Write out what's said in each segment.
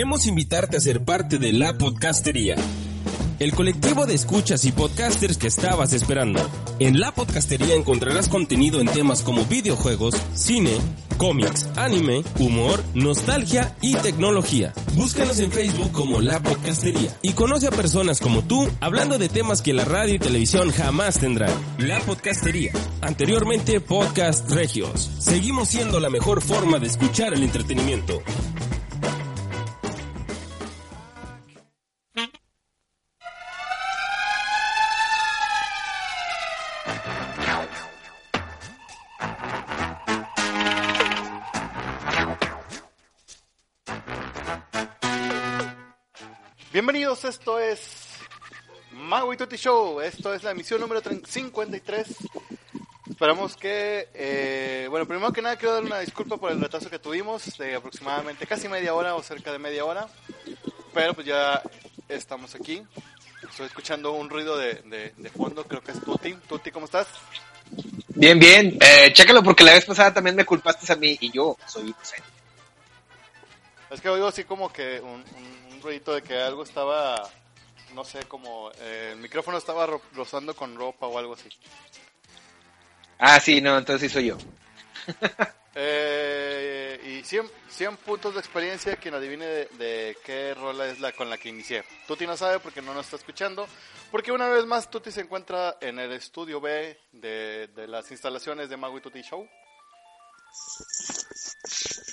Queremos invitarte a ser parte de La Podcastería, el colectivo de escuchas y podcasters que estabas esperando. En La Podcastería encontrarás contenido en temas como videojuegos, cine, cómics, anime, humor, nostalgia y tecnología. Búscanos en Facebook como La Podcastería y conoce a personas como tú hablando de temas que la radio y televisión jamás tendrán. La Podcastería, anteriormente Podcast Regios. Seguimos siendo la mejor forma de escuchar el entretenimiento. Bienvenidos, esto es Mago y Tutti Show. Esto es la emisión número 53. Esperamos que, eh, bueno, primero que nada quiero dar una disculpa por el retraso que tuvimos de aproximadamente casi media hora o cerca de media hora. Pero pues ya estamos aquí. Estoy escuchando un ruido de, de, de fondo, creo que es Tutti. Tutti, ¿cómo estás? Bien, bien. Eh, chécalo porque la vez pasada también me culpaste a mí y yo soy inocente. Es que oigo así como que un, un, un ruidito de que algo estaba, no sé, como eh, el micrófono estaba ro- rozando con ropa o algo así. Ah, sí, no, entonces sí soy yo. Eh, y 100, 100 puntos de experiencia quien adivine de, de qué rola es la con la que inicié. Tuti no sabe porque no nos está escuchando. Porque una vez más Tuti se encuentra en el estudio B de, de las instalaciones de Mago y Tuti Show.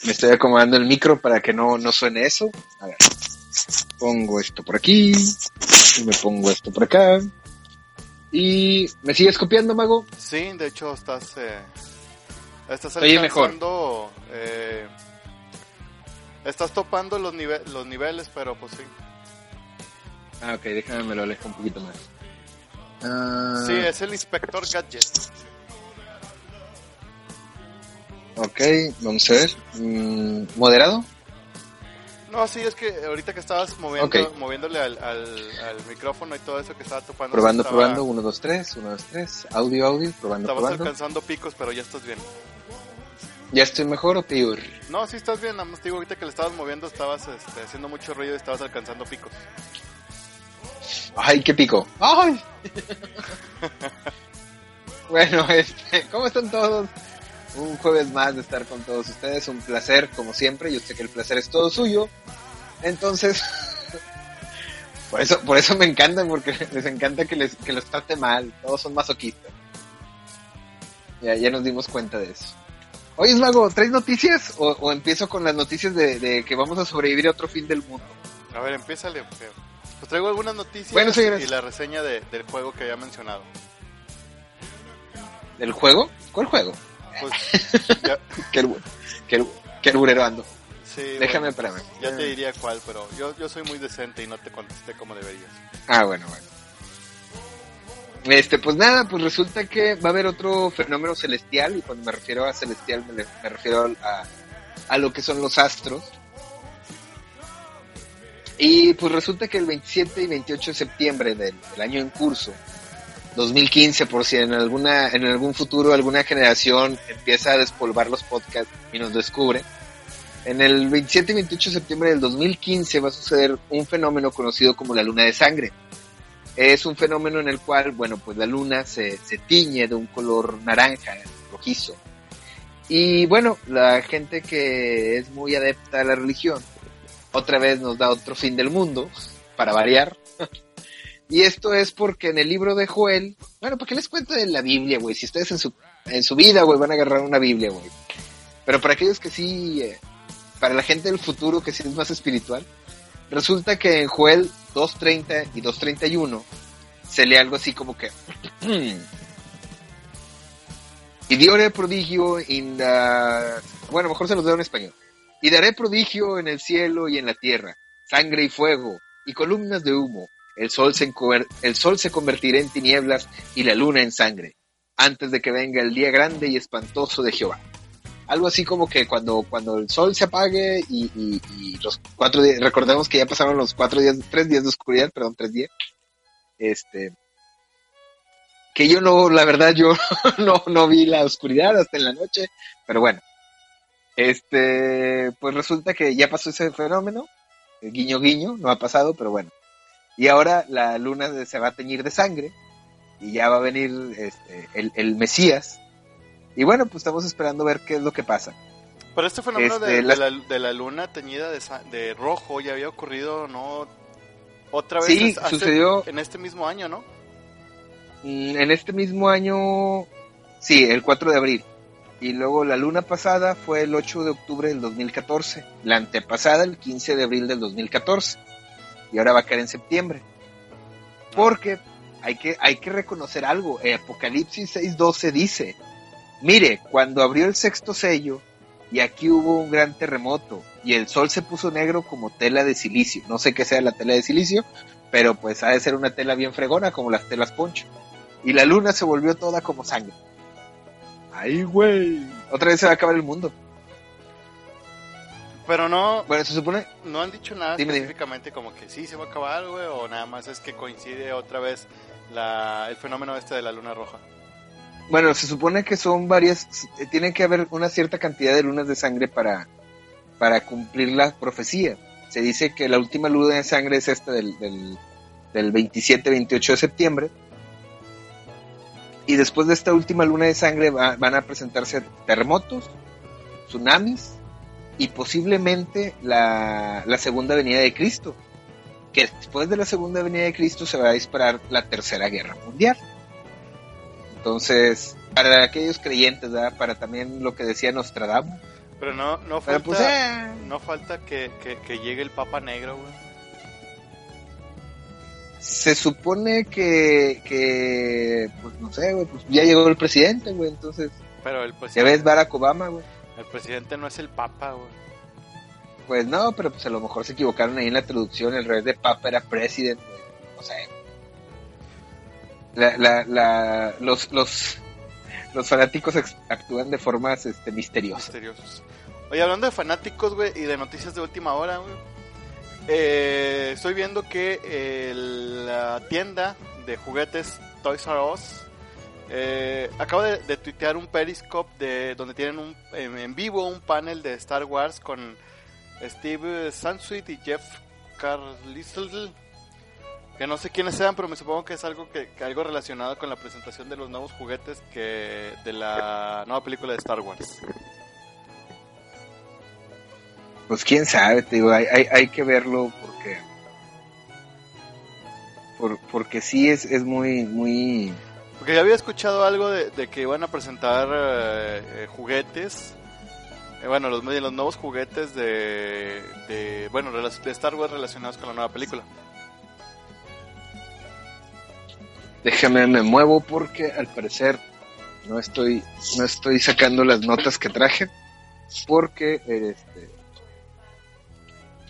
Me estoy acomodando el micro para que no, no suene eso. A ver. Pongo esto por aquí. Y me pongo esto por acá. Y me sigues copiando, mago. Sí, de hecho estás... Eh, estás Oye, mejor. alcanzando, eh, estás topando los, nive- los niveles, pero pues sí. Ah, ok, déjame me lo alejo un poquito más. Ah, Sí, es el inspector Gadget. Ok, vamos a ver. Mm, ¿Moderado? No, sí, es que ahorita que estabas moviendo, moviéndole al, al, al micrófono y todo eso que estaba topando. Probando, estaba- probando. 1, 2, 3. 1, 2, 3. Audio, audio. Probando, Estabas probando. alcanzando picos, pero ya estás bien. ¿Ya estoy mejor o peor? No, sí estás bien, nada más te digo ahorita que le estabas moviendo, estabas este, haciendo mucho ruido y estabas alcanzando picos. Ay, qué pico. Ay. bueno, este, ¿cómo están todos? Un jueves más de estar con todos ustedes, un placer, como siempre. Yo sé que el placer es todo suyo. Entonces, por eso, por eso me encanta, porque les encanta que les, que los trate mal. Todos son masoquistas. Ya, ya nos dimos cuenta de eso. Oye, Mago, ¿traes noticias? O, o empiezo con las noticias de, de que vamos a sobrevivir a otro fin del mundo? A ver, empiézale. Pues traigo algunas noticias Bueno, y la reseña de- del juego que había mencionado. ¿Del juego? ¿Cuál juego? Pues, ya, Qué, qué, ando. sí, Déjame, bueno, espérame. ya te diría cuál, pero yo, yo soy muy decente y no te contesté como deberías. Ah, bueno, bueno. Este, pues nada, pues resulta que va a haber otro fenómeno celestial, y cuando me refiero a celestial me, me refiero a, a lo que son los astros. Y pues resulta que el 27 y 28 de septiembre del, del año en curso, 2015, por si en alguna, en algún futuro alguna generación empieza a despolvar los podcasts y nos descubre, en el 27 y 28 de septiembre del 2015 va a suceder un fenómeno conocido como la luna de sangre. Es un fenómeno en el cual, bueno, pues la luna se, se tiñe de un color naranja, rojizo. Y bueno, la gente que es muy adepta a la religión, otra vez nos da otro fin del mundo, para variar. Y esto es porque en el libro de Joel, bueno, ¿para qué les cuento de la Biblia, güey? Si ustedes en su, en su vida, güey, van a agarrar una Biblia, güey. Pero para aquellos que sí, eh, para la gente del futuro que sí es más espiritual, resulta que en Joel 2.30 y 2.31 se lee algo así como que y diore prodigio in the... bueno mejor se los leo en español y daré prodigio en el cielo y en la tierra sangre y fuego y columnas de humo el sol se el sol se convertirá en tinieblas y la luna en sangre antes de que venga el día grande y espantoso de Jehová. Algo así como que cuando, cuando el sol se apague y, y- los cuatro días, recordemos que ya pasaron los cuatro días, tres días de oscuridad, perdón, tres días, este, que yo no, la verdad yo no, no vi la oscuridad hasta en la noche, pero bueno, este, pues resulta que ya pasó ese fenómeno, eh, guiño guiño, no ha pasado, pero bueno, y ahora la luna se- va a teñir de sangre y ya va a venir este, el, el Mesías, y bueno, pues estamos esperando ver qué es lo que pasa. Pero este fenómeno Este, de, la, de la luna teñida de, de rojo ya había ocurrido, ¿no? Otra vez Sí, hace- sucedió- en este mismo año, ¿no? Mm, En este mismo año, sí, el 4 de abril. Y luego la luna pasada fue el 8 de octubre del 2014. La antepasada el 15 de abril del 2014. Y ahora va a caer en septiembre. Porque hay que, hay que reconocer algo. Eh, Apocalipsis 6.12 dice, mire, cuando abrió el sexto sello, y aquí hubo un gran terremoto, y el sol se puso negro como tela de silicio. No sé qué sea la tela de silicio, pero pues ha de ser una tela bien fregona como las telas poncho. Y la luna se volvió toda como sangre. Ay, güey. Otra vez se va a acabar el mundo. Pero no, Bueno, se supone... no han dicho nada Dime, dime. específicamente como que sí se va a acabar, güey, o nada más es que coincide otra vez la, el fenómeno este de la luna roja. Bueno, se supone que son varias... Tiene que haber una cierta cantidad de lunas de sangre para, para cumplir la profecía. Se dice que la última luna de sangre es esta del, del, del 27-28 de septiembre. Y después de esta última luna de sangre va- van a presentarse terremotos, tsunamis y posiblemente la, la segunda venida de Cristo. Que después de la segunda venida de Cristo se va a disparar la tercera guerra mundial. Entonces, para aquellos creyentes, ¿verdad? para también lo que decía Nostradamus, Pero no, no pero falta, pues, eh, no falta que, que, que llegue el Papa Negro, güey. se supone que, que, pues no sé, güey, pues ya llegó el presidente, güey, entonces, Pero el ya presidente, ves Barack Obama, güey. El presidente no es el Papa, güey. Pues no, pero pues a lo mejor se equivocaron ahí en la traducción, el rey de Papa era president, güey, no sé. La, la, la, los, los, los fanáticos actúan de formas este, misteriosas. Misteriosos. Oye, hablando de fanáticos, güey, y de noticias de última hora, güey. eh, estoy viendo que el- la tienda de juguetes Toys R Us Eh, acabo de, de tuitear un Periscope de, donde tienen un, en, vivo un panel de Star Wars con Steve Sansweet y Jeff Carlisle. Que no sé quiénes sean, pero me supongo que es algo que, que algo relacionado con la presentación de los nuevos juguetes que de la nueva película de Star Wars. Pues quién sabe, te digo, hay, hay, hay que verlo porque. Por, porque sí es, es muy, muy. Porque ya había escuchado algo de, que iban a presentar eh, eh, juguetes. eh, bueno, los, los nuevos juguetes de. Bueno, de Star Wars relacionados con la nueva película. Déjame, me muevo porque al parecer no estoy, no estoy sacando las notas que traje. Porque este,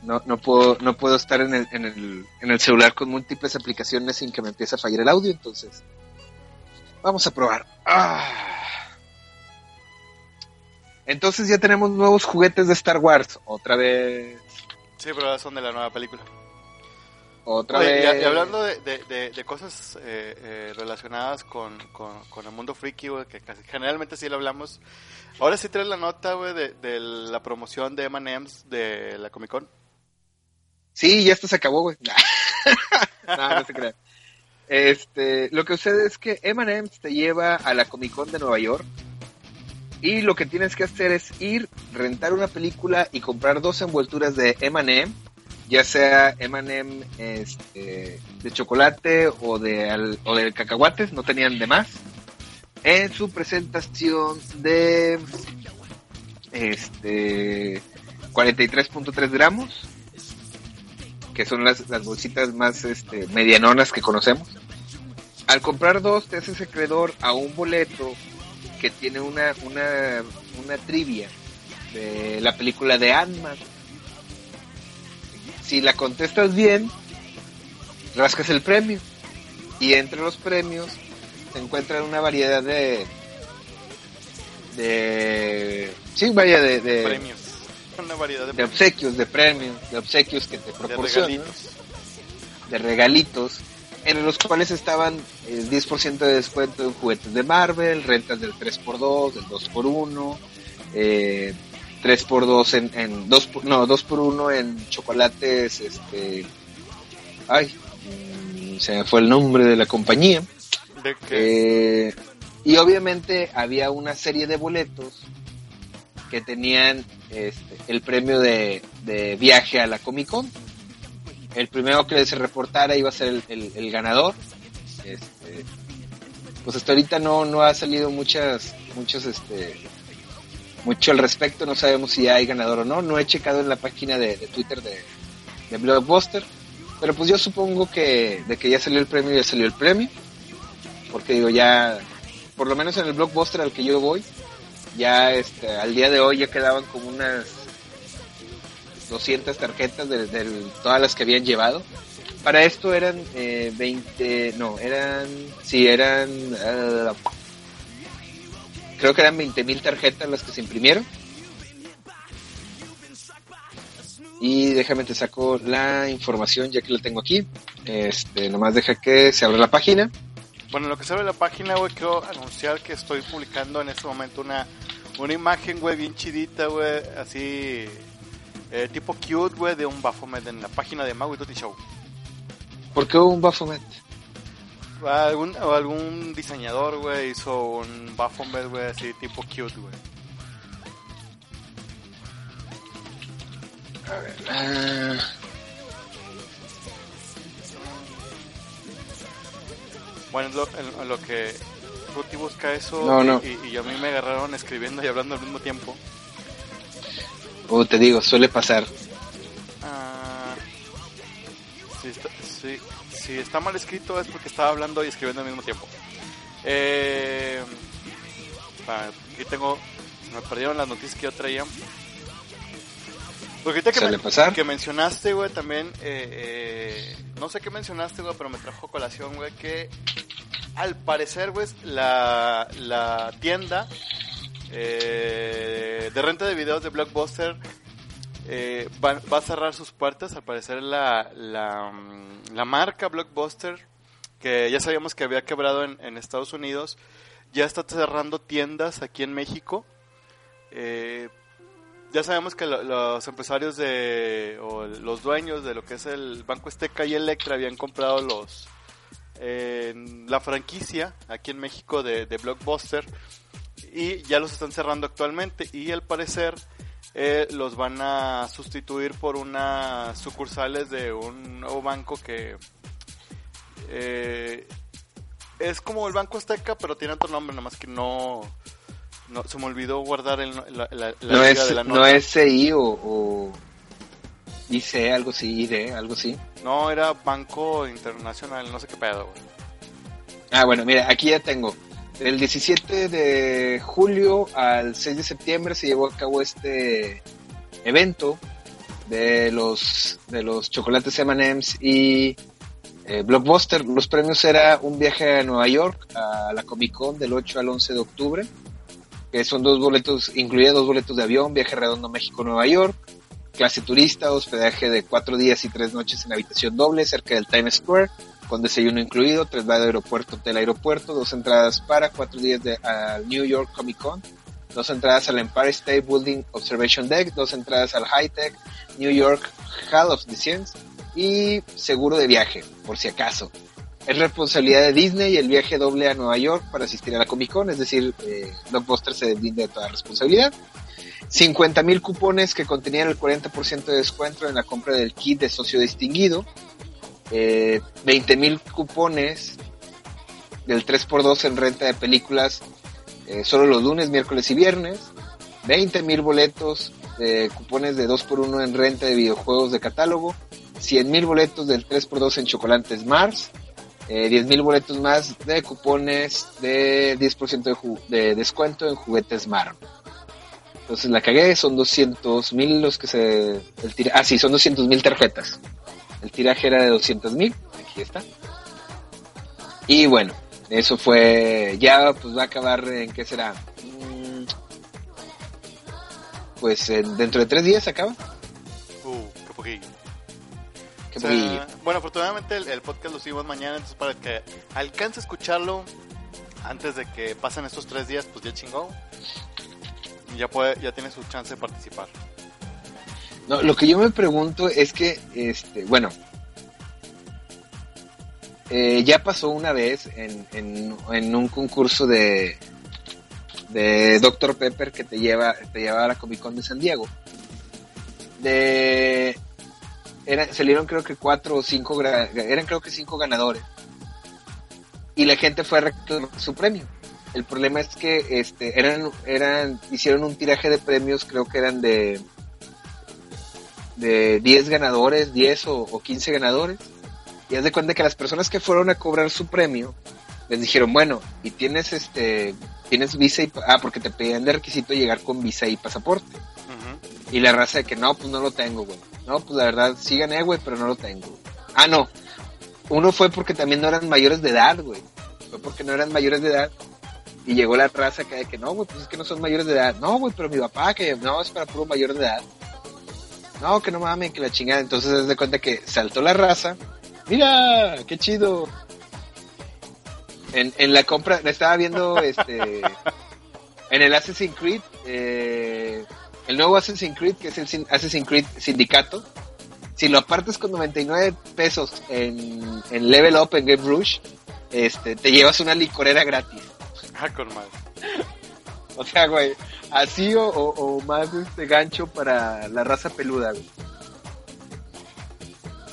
no, no puedo, no puedo estar en el, en el, en el celular con múltiples aplicaciones sin que me empiece a fallar el audio, entonces. Vamos a probar. Ah. Entonces ya tenemos nuevos juguetes de Star Wars. Otra vez. Sí, pero ahora son de la nueva película. Otra Oye, vez. y, y hablando de, de, de- de cosas eh, eh, relacionadas con, con, con el mundo güey, que casi, generalmente sí lo hablamos. Ahora sí traes la nota, güey, de la promoción de M&M's de la Comic Con. Sí, ya esto se acabó, güey. no, no se crea. Este, lo que sucede es que M&M's te lleva a la Comic Con de Nueva York y lo que tienes que hacer es ir, rentar una película y comprar dos envolturas de M&M, ya sea M&M este, de chocolate o de, o de cacahuates, no tenían de más, en su presentación de este 43.3 gramos que son las, las bolsitas más este, medianonas que conocemos. Al comprar dos, te haces acreedor a un boleto que tiene una, una, una trivia de la película de Ant-Man. Si la contestas bien, rascas el premio. Y entre los premios se encuentran una variedad de. de. sí, vaya, de. de Premios. Una variedad de, de obsequios, de premios, de obsequios que te de proporcionan regalitos. de regalitos, en los cuales estaban el 10% de descuento en juguetes de Marvel, rentas del 3x2, del 2x1, eh, 3x2 en, en 2 por- no, 2x1 en chocolates, este, ay, mm, se me fue el nombre de la compañía, De que, eh, y obviamente había una serie de boletos que tenían este, el premio de, de viaje a la Comic Con. El primero que se reportara iba a ser el, ganador. Este, pues hasta ahorita no, no ha salido muchas, muchos, este, mucho al respecto. No sabemos si hay ganador o no. No he checado en la página de, de Twitter de, de Blockbuster. Pero pues yo supongo que de que ya salió el premio, ya salió el premio. Porque digo, ya, por lo menos en el Blockbuster al que yo voy, ya este, al día de hoy ya quedaban como unas 200 tarjetas de, de todas las que habían llevado. Para esto eran eh, 20, no, eran, sí, eran, ah, creo que eran 20 mil tarjetas las que se imprimieron. Y déjame te saco la información ya que la tengo aquí. Este, nomás deja que se abra la página. Bueno, lo que sabe la página, güey, quiero anunciar que estoy publicando en este momento una, una imagen, güey, bien chidita, güey, así, eh, tipo cute, güey, de un Baphomet en la página de Maui Tutti Show. ¿Por qué un Baphomet? Algún, algún diseñador, güey, hizo un Baphomet, güey, así tipo cute, güey. Ah, Bueno, lo, en- en lo que Ruti busca eso No, y, no. y- y a mí me agarraron escribiendo y hablando al mismo tiempo. como te digo, suele pasar. Ah, si, está, si, si está mal escrito es porque estaba hablando y escribiendo al mismo tiempo. Eh, aquí tengo, me perdieron las noticias que yo traía. Porque ahorita que, que mencionaste, güey, también, eh, eh, no sé qué mencionaste, güey, pero me trajo colación, güey, que al parecer, güey, la, la tienda eh, de renta de videos de Blockbuster eh, va, va a cerrar sus puertas. Al parecer la, la, mm, la marca Blockbuster que ya sabíamos que había quebrado en, en Estados Unidos, ya está cerrando tiendas aquí en México. Eh, ya sabemos que lo- los empresarios de o los dueños de lo que es el Banco Azteca y Electra habían comprado los la franquicia aquí en México de, Blockbuster y ya los están cerrando actualmente y al parecer eh, los van a sustituir por unas sucursales de un nuevo banco que eh, es como el Banco Azteca pero tiene otro nombre nomás que no, no se me olvidó guardar el, la, la- la No es, de la no nota. es CI o, o IC, algo así, ID, algo así. No, era Banco Internacional, no sé qué pedo, güey. Ah, bueno, mira, aquí ya tengo. Del 17 de julio al 6 de septiembre se llevó a cabo este evento de los de los chocolates M&M's y eh, Blockbuster. Los premios era un viaje a Nueva York a la Comic Con del 8 al 11 de octubre, que son dos boletos, incluía dos boletos de avión, viaje redondo México-Nueva York, clase turista, hospedaje de cuatro días y tres noches en habitación doble cerca del Times Square, con desayuno incluido, traslado de aeropuerto, hotel aeropuerto, dos entradas para cuatro días de, al New York Comic Con, dos entradas al Empire State Building Observation Deck, dos entradas al High Tech New York Hall of the Science y seguro de viaje, por si acaso. Es responsabilidad de Disney el viaje doble a Nueva York para asistir a la Comic Con, es decir, eh, Blockbuster se deslinda de toda responsabilidad. 50 mil cupones que contenían el 40% de descuento en la compra del kit de socio distinguido. Eh, 20 mil cupones del 3x2 en renta de películas eh, solo los lunes, miércoles y viernes. 20 mil boletos de cupones de 2x1 en renta de videojuegos de catálogo. 100 mil boletos del 3x2 en chocolates Mars. Eh, 10 mil boletos más de cupones de 10% de, de descuento en juguetes Marvel. Entonces la cagué, son 200 mil los que se... El tira, ah, sí, son 200 mil tarjetas. El tiraje era de 200 mil, aquí está. Y bueno, eso fue, ya pues va a acabar en qué será. Mm, Pues en- dentro de tres días acaba. Uh, qué poquillo. O sea, bueno, afortunadamente el, el podcast lo subimos mañana, entonces para que alcance a escucharlo antes de que pasen estos tres días, pues ya chingó. Y ya puede, ya tiene su chance de participar. No, lo que yo me pregunto es que, este, bueno, eh, ya pasó una vez en, en, en un concurso de, de Dr. Pepper que te lleva, te lleva a la Comic Con de San Diego. De, era, salieron creo que cuatro o cinco, eran creo que cinco ganadores. Y la gente fue a reclamar su premio. El problema es que este, eran, eran, hicieron un tiraje de premios, creo que eran de, de 10 ganadores, 10 o, o 15 ganadores. Y haz de cuenta que las personas que fueron a cobrar su premio les dijeron, bueno, y tienes este, tienes visa y, ah, porque te pedían de requisito llegar con visa y pasaporte. Y la raza de que no, pues no lo tengo, güey. No, pues la verdad, sí gané, güey, pero no lo tengo. Ah, no. Uno fue porque también no eran mayores de edad, güey. Fue porque no eran mayores de edad. Y llegó la raza de que no, güey, pues es que no son mayores de edad. No, güey, pero mi papá, que no, es para puro mayor de edad. No, que no mames, que la chingada. Entonces, haz de cuenta que saltó la raza. Mira, qué chido. En, en la compra, la estaba viendo, este, en el Assassin's Creed, eh, el nuevo Assassin's Creed, que es el Sin- Assassin's Creed Sindicato. Si lo apartas con 99 pesos en, en Level Up, en Game Rush, este, te llevas una licorera gratis. Ah, con madre. O sea, güey, así o, o, o más este gancho para la raza peluda, güey.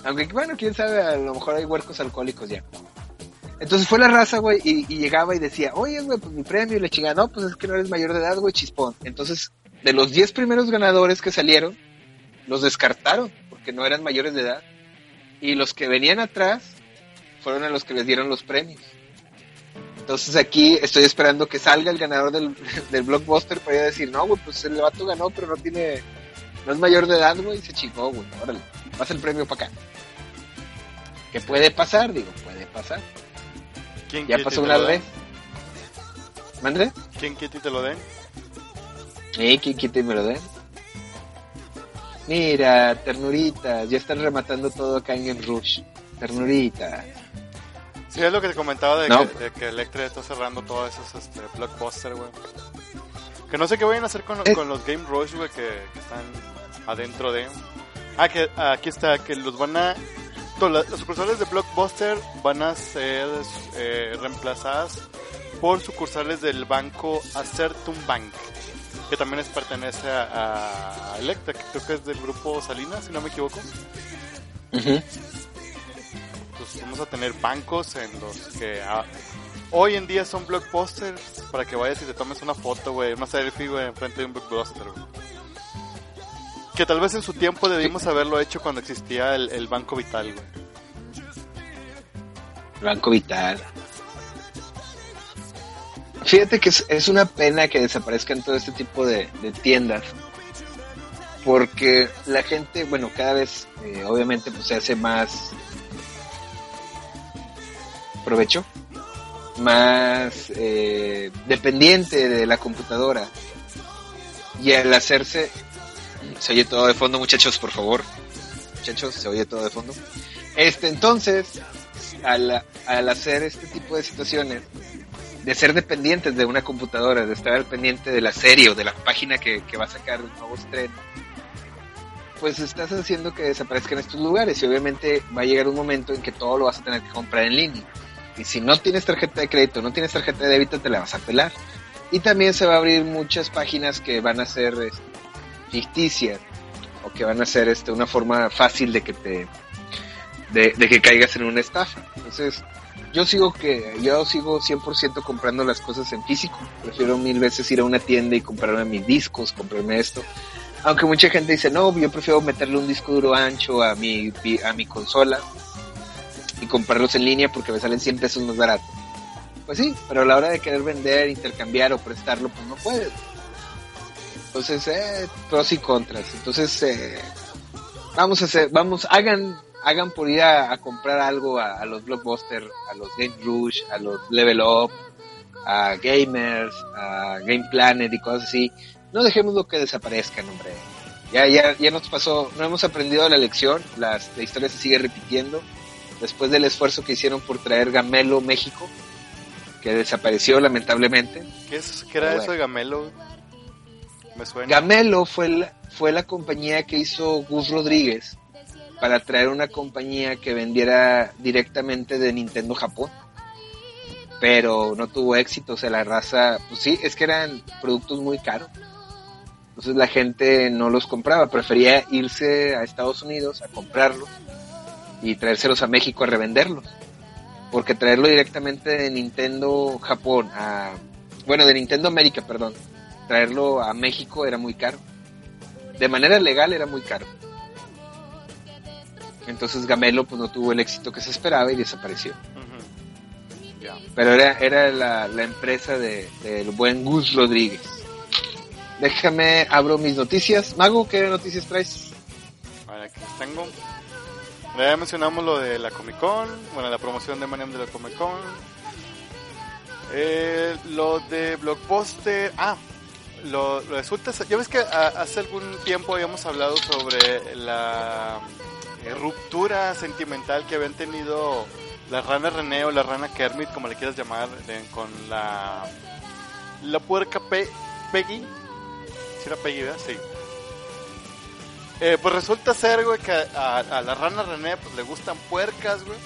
Aunque, bueno, quién sabe, a lo mejor hay huercos alcohólicos ya. Entonces fue la raza, güey, y, y llegaba y decía, oye, güey, pues mi premio, y le chingada, no, pues es que no eres mayor de edad, güey, chispón. Entonces, de los 10 primeros ganadores que salieron, los descartaron, porque no eran mayores de edad. Y los que venían atrás fueron a los que les dieron los premios. Entonces aquí estoy esperando que salga el ganador del, del blockbuster para ir a decir, no, güey, pues el vato ganó, pero no tiene, no es mayor de edad, güey, y se chingó, güey, órale, pasa el premio para acá. Que puede pasar, digo, puede pasar. ¿Quién Ya pasó una vez. den? ¿Mande? ¿Quién que te lo den? Eh, y me lo den. Mira, ternuritas, ya están rematando todo acá en Game Rush. Ternuritas. Sí, es lo que te comentaba de, No. que, de que Electra está cerrando todos esos este, blockbusters, güey. Que no sé qué vayan a hacer con, Es- con los Game Rush, güey, que, que están adentro de... Ah, que aquí está, que los van a... Las sucursales de Blockbuster van a ser eh, reemplazadas por sucursales del banco Acertum Bank, que también es, pertenece a, a Electra, que creo que es del grupo Salinas, si no me equivoco. Pues vamos a tener bancos en los que ah, hoy en día son blockbusters para que vayas y te tomes una foto, güey, una selfie, güey, enfrente de un blockbuster, güey. Que tal vez en su tiempo debimos haberlo hecho cuando existía el, el Banco Vital, güey. Banco Vital. Fíjate que es, una pena que desaparezcan todo este tipo de, tiendas. Porque la gente, bueno, cada vez eh, obviamente pues se hace más provecho, más eh, dependiente de la computadora. Y al hacerse, se oye todo de fondo, muchachos, por favor. Muchachos, se oye todo de fondo. Este, entonces, al hacer este tipo de situaciones, de ser dependientes de una computadora, de estar al pendiente de la serie o de la página que, que va a sacar un nuevo pues estás haciendo que desaparezcan estos lugares y obviamente va a llegar un momento en que todo lo vas a tener que comprar en línea. Y si no tienes tarjeta de crédito, no tienes tarjeta de débito, te la vas a pelar. Y también se va a abrir muchas páginas que van a ser este, ficticias o que van a ser este, una forma fácil de que te de, de que caigas en una estafa. Entonces, yo sigo que yo sigo 100% comprando las cosas en físico. Prefiero mil veces ir a una tienda y comprarme mis discos, comprarme esto. Aunque mucha gente dice, "No, yo prefiero meterle un disco duro ancho a mi a mi consola y comprarlos en línea porque me salen 100 pesos más barato." Pues sí, pero a la hora de querer vender, intercambiar o prestarlo, pues no puedes. Entonces, eh, pros y contras. Entonces, eh, vamos a hacer, vamos, hagan, hagan por ir a, a comprar algo a, a los Blockbuster, a los Game Rush, a los Level Up, a Gamers, a Game Planet y cosas así. No dejemos lo que desaparezcan, hombre. Ya, ya, ya nos pasó, no hemos aprendido la lección, las, la historia se sigue repitiendo. Después del esfuerzo que hicieron por traer Gamelo México, que desapareció lamentablemente. ¿Qué, es, qué era Bueno. eso de Gamelo? Me suena. Gamelo fue la, fue la compañía que hizo Gus Rodríguez para traer una compañía que vendiera directamente de Nintendo Japón. Pero no tuvo éxito, o sea, la raza, pues sí, es que eran productos muy caros. Entonces la gente no los compraba, prefería irse a Estados Unidos a comprarlos y traérselos a México a revenderlos. Porque traerlo directamente de Nintendo Japón a, bueno, de Nintendo América, perdón, traerlo a México era muy caro. De manera legal era muy caro. Entonces Gamelo pues no tuvo el éxito que se esperaba y desapareció. Ya. Pero era, era la, la empresa de- del buen Gus Rodríguez. Déjame, abro mis noticias. Mago, ¿qué noticias traes? Vale, aquí las tengo. Ya mencionamos lo de la Comic Con, bueno, la promoción de Manem de la Comic Con. Eh, lo de Blockbuster. Ah, lo, lo resulta. Ya ves que ah, hace algún tiempo habíamos hablado sobre la ruptura sentimental que habían tenido la rana René o la rana Kermit, como le quieras llamar, con la. Puerca Pe- Peggy. ¿Sí era Peggy, verdad? Sí. Eh, pues resulta ser, güey, que a, a la rana René pues, le gustan puercas, güey.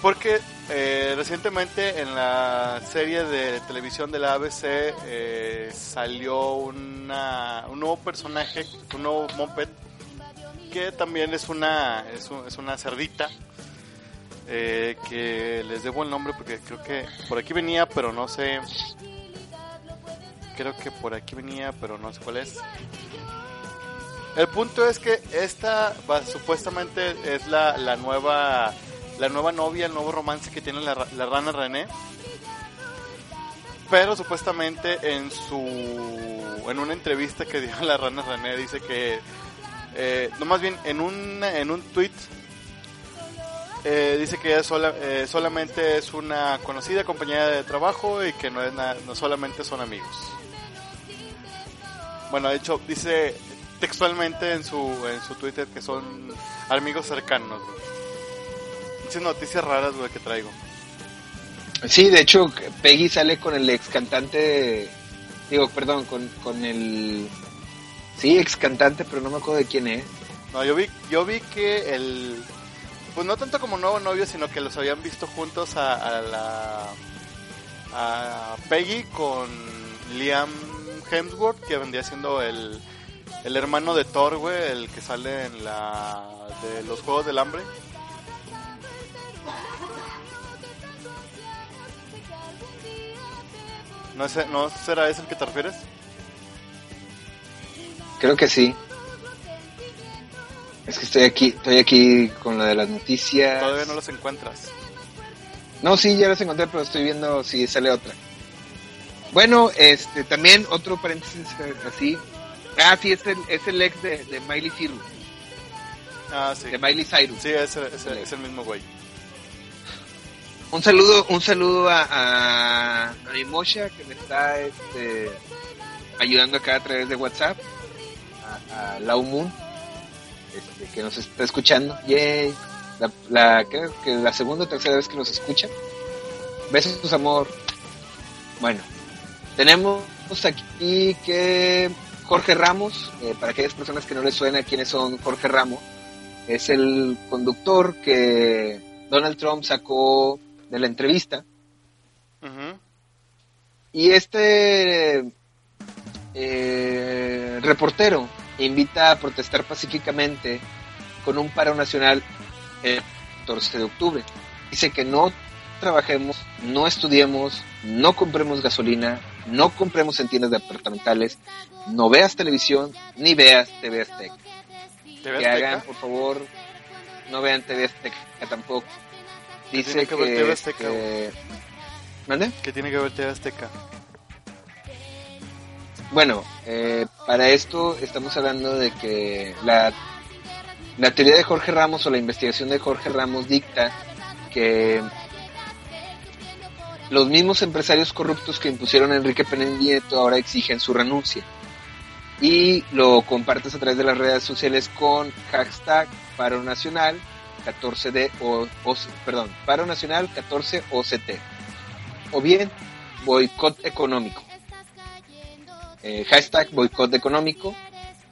Porque eh, recientemente en la serie de televisión de la ABC eh, salió una, un nuevo personaje, un nuevo moped, que también es una, es, es una cerdita. eh, que les debo el nombre porque creo que por aquí venía, pero no sé. Creo que por aquí venía, pero no sé cuál es. El punto es que esta supuestamente es la, la nueva la nueva novia, el nuevo romance que tiene la, la rana René. Pero supuestamente en su en una entrevista que dio la rana René dice que eh, no más bien en un en un tweet eh, dice que ella sola- eh, solamente es una conocida compañera de trabajo y que no es no solamente son amigos. Bueno, de hecho dice textualmente en su en su Twitter que son amigos cercanos. Muchas noticias raras, güey, que traigo. Sí, de hecho, Peggy sale con el ex cantante, digo, perdón, con, con el... Sí, ex cantante, pero no me acuerdo de quién es. No, yo vi, yo vi que el... Pues no tanto como nuevo novio, sino que los habían visto juntos a, a la... A Peggy con Liam Hemsworth, que vendría siendo el, el hermano de Thor, güey, el que sale en la... de los Juegos del Hambre. ¿No, es- ¿No será ese el que te refieres? Creo que sí. Es que estoy aquí, estoy aquí con lo de las noticias. Todavía no los encuentras. No, sí, ya los encontré, pero estoy viendo si sale otra. Bueno, este, también otro paréntesis eh, así. Ah, sí, es el, es el ex de, de Miley Cyrus, Ah, sí. de Miley Cyrus. Sí, es, es, es el mismo güey. Un saludo, un saludo a, a, a mi Mosha que me está este, ayudando acá a través de WhatsApp. A, Lau Moon, este, que nos está escuchando. Yay. La, la, creo que la segunda o tercera vez que nos escucha. Besos, amor. Bueno, tenemos aquí que Jorge Ramos, eh, para aquellas personas que no les suena quiénes son Jorge Ramos, es el conductor que Donald Trump sacó de la entrevista. Y este eh, reportero invita a protestar pacíficamente con un paro nacional el 14 de octubre. Dice que no trabajemos, no estudiemos, no compremos gasolina, no compremos en tiendas departamentales, no veas televisión, ni veas TV Azteca. ¿Te ves Que hagan, por favor, no vean TV Azteca tampoco. ¿Qué Dice tiene que ver que... TV Azteca, este, ¿Mande? ¿Qué tiene que ver TV Azteca? Bueno, eh, para esto estamos hablando de que la, teoría de Jorge Ramos o la investigación de Jorge Ramos dicta que los mismos empresarios corruptos que impusieron a Enrique Peña Nieto ahora exigen su renuncia. Y lo compartes a través de las redes sociales con hashtag paro nacional 14D o, o- perdón, paro nacional 14 OCT. O bien boicot económico eh, hashtag boicot económico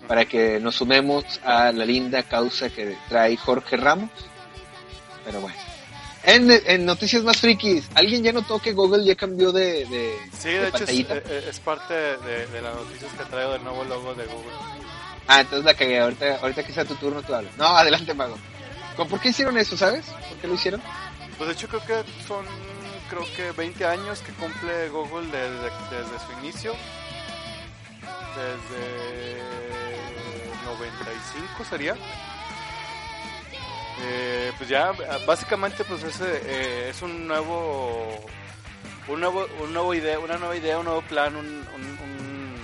para que nos sumemos a la linda causa que trae Jorge Ramos. Pero bueno. En, en noticias más frikis, ¿alguien ya notó que Google ya cambió de, de, Sí, de de hecho es, eh, es parte de, de las noticias que traigo del nuevo logo de Google. Ah, entonces la cagué. Ahorita, ahorita que sea tu turno, tú hablas. No, adelante, Mago. ¿Con- ¿Por qué hicieron eso, sabes? ¿Por qué lo hicieron? Pues de hecho creo que son creo que 20 años que cumple Google desde, desde su inicio. Desde 95 sería. Eh, pues ya básicamente pues es, eh, es un nuevo un nuevo un nuevo idea una nueva idea un nuevo plan un, un,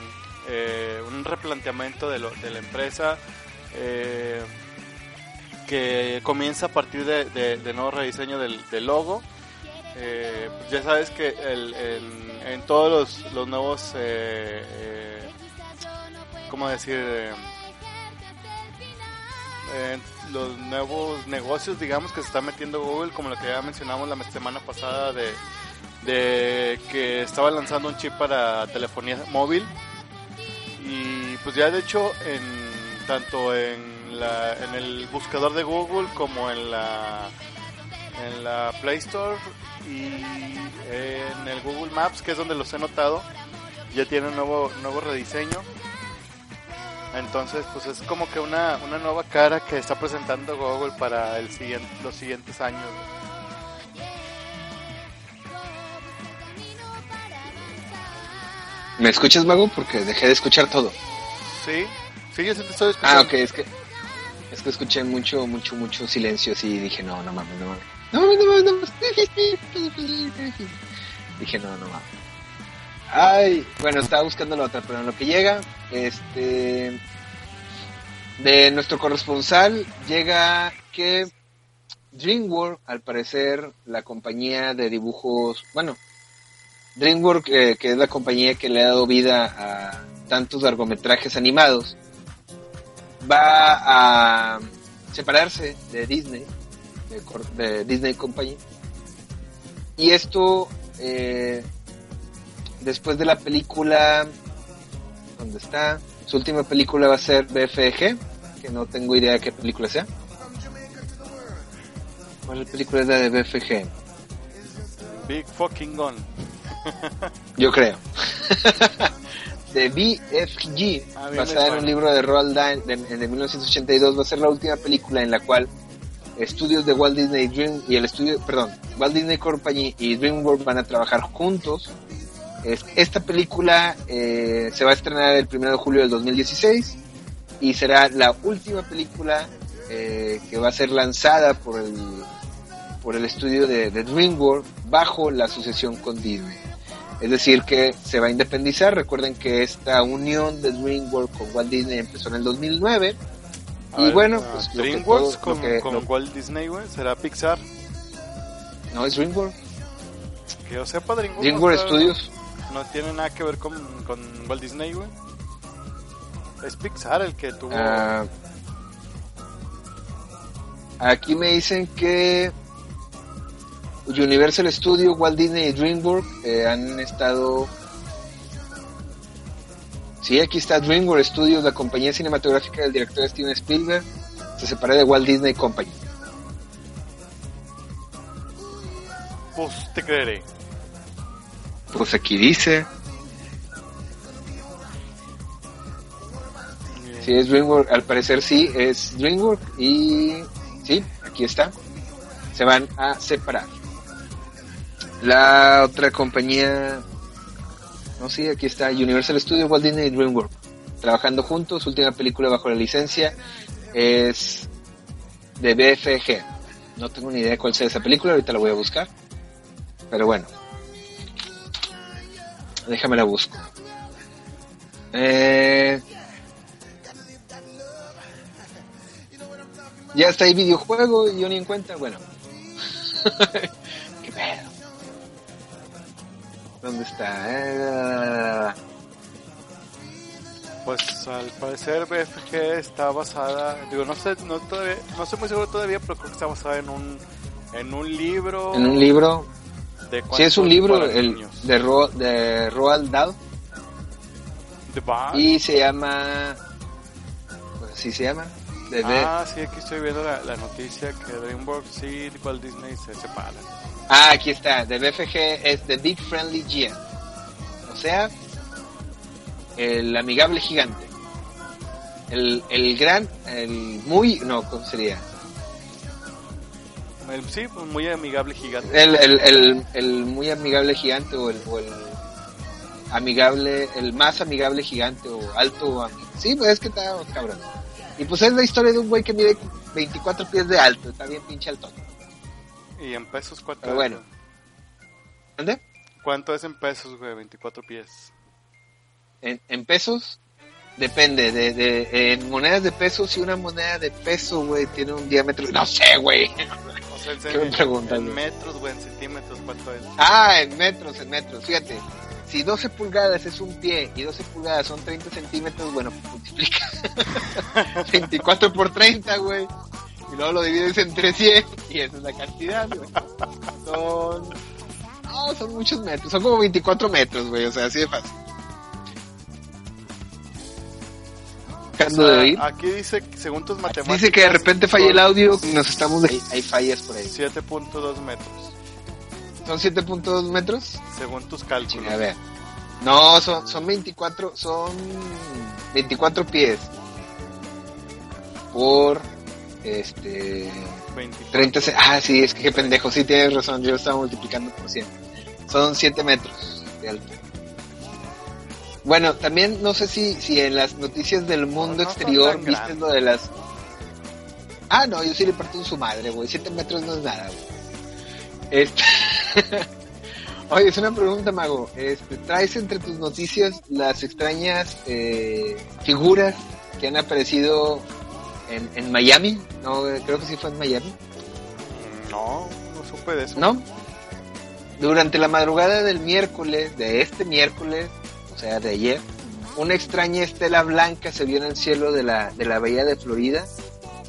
eh, replanteamiento de, lo, de la empresa que comienza a partir de, nuevo rediseño del, logo. Pues ya sabes que el- en, todos los, los nuevos, ¿cómo decir? Eh, los nuevos negocios, digamos, que se está metiendo Google, como lo que ya mencionamos la semana pasada de, de que estaba lanzando un chip para telefonía móvil. Y pues ya de hecho, en, tanto en, la, en el buscador de Google como en la, en la Play Store y en el Google Maps, que es donde los he notado, ya tiene un nuevo, nuevo rediseño. Entonces, pues es como que una, una nueva cara que está presentando Google para el siguiente, los siguientes años. ¿Me escuchas, Mago? Porque dejé de escuchar todo. Sí, sí, yo sí te estoy escuchando. Ah, ok, es que, es que escuché mucho, mucho, mucho silencio así y dije, no, no mames, no mames. No mames, no mames, no mames. Dije, no, no mames. Ay, bueno, estaba buscando la otra, pero en lo que llega, este, de nuestro corresponsal llega que DreamWorks, al parecer, la compañía de dibujos, bueno, DreamWorks, eh, que es la compañía que le ha dado vida a tantos largometrajes animados, va a separarse de Disney de, de Disney Company. Y esto, eh, después de la película, ¿dónde está? Su última película va a ser BFG, que no tengo idea de qué película sea. ¿Cuál película es la de BFG? Big fucking gun. Yo creo. de BFG, A mí me basada en un libro de Roald Dahl de, de 1982, va a ser la última película en la cual estudios de Walt Disney Dream y el estudio, perdón, Walt Disney Company y DreamWorks van a trabajar juntos. Es- Esta película eh, se va a estrenar el 1 de julio del 2016 y será la última película eh, que va a ser lanzada por el por el estudio de, de DreamWorks bajo la asociación con Disney. Es decir, que se va a independizar. Recuerden que esta unión de DreamWorks con Walt Disney empezó en el 2009. A y ver, bueno, ah, pues DreamWorks todo- con, que- con lo- Walt Disney, güey. ¿Será Pixar? no es DreamWorks, Que yo sepa, DreamWorks. DreamWorks Studios. No tiene nada que ver con, con Walt Disney, güey. Es Pixar el que tuvo. Ah, aquí me dicen que Universal Studios, Walt Disney y DreamWorks eh, han estado. Sí, aquí está DreamWorks Studios, la compañía cinematográfica del director Steven Spielberg, se separó de Walt Disney Company. Pues te creeré. Pues aquí dice, si es DreamWorks, al parecer sí, es DreamWorks y sí, aquí está. Se van a separar. La otra compañía, no sí, aquí está Universal Studios, Walt Disney y DreamWorks. Trabajando juntos, última película bajo la licencia es de BFG. No tengo ni idea de cuál sea esa película, ahorita la voy a buscar. Pero bueno. Déjame la busco. Eh, ya está ahí videojuego y yo ni en cuenta. Bueno. ¿Qué pedo? ¿Dónde está? Eh, Pues al parecer BFG está basada, digo, no sé, no todavía, no estoy muy seguro todavía, pero creo que está basada en un en un libro. en un libro. De Sí, es un libro el, de, Ro, de Roald Dahl y se llama. Pues así se llama. De Ah, sí, aquí estoy viendo la, la noticia que DreamWorks y Walt Disney se separan. Ah, aquí está. De BFG es The Big Friendly Giant. O sea, el amigable gigante. El, el gran, el muy, no, ¿cómo sería? El- sí, pues, muy amigable gigante. El, el, el, el muy amigable gigante o el, o el amigable, el más amigable gigante o alto. ami- Sí, pues es que está cabrón. Y pues es la historia de un güey que mide 24 pies de alto. Está bien pinche alto. Y en pesos, ¿cuánto Pero bueno. ¿Dónde? ¿Cuánto es en pesos, güey? 24 pies. En, en pesos, depende. De, de, en monedas de pesos, si una moneda de peso, güey, tiene un diámetro. No sé, güey. O ¿Qué me en- metros, güey, en centímetros, ¿cuánto es? Ah, en metros, en metros. Fíjate. Si 12 pulgadas es un pie y 12 pulgadas son 30 centímetros, bueno, pues multiplica. 24 por 30, güey. Y luego lo divides entre 100 y esa es la cantidad, güey. Son... No, son muchos metros. Son como 24 metros, güey. O sea, así de fácil. O Dejando sea, de oír. aquí dice, que según tus matemáticas... Dice que de repente falla el audio, nos estamos... Hay, hay fallas por ahí. 7.2 metros, ¿Son 7.2 metros? según tus cálculos. A ver. No, son, son 24, son 24 pies. Por, este, 24. 30, ce- ah, sí, es que qué pendejo, sí tienes razón, yo estaba multiplicando por 100. Son 7 metros de alto. Bueno, también no sé si, si en las noticias del mundo no exterior viste grandes. lo de las... Ah, no, yo sí le parto en su madre, güey. 7 metros no es nada, güey. Este... Oye, es una pregunta, Mago. Este, ¿Traes entre tus noticias las extrañas eh, figuras que han aparecido en, en Miami? No, creo que sí fue en Miami. No, no supe de eso. ¿No? Durante la madrugada del miércoles, de este miércoles, o sea, de ayer, una extraña estela blanca se vio en el cielo de la, de la bahía de Florida.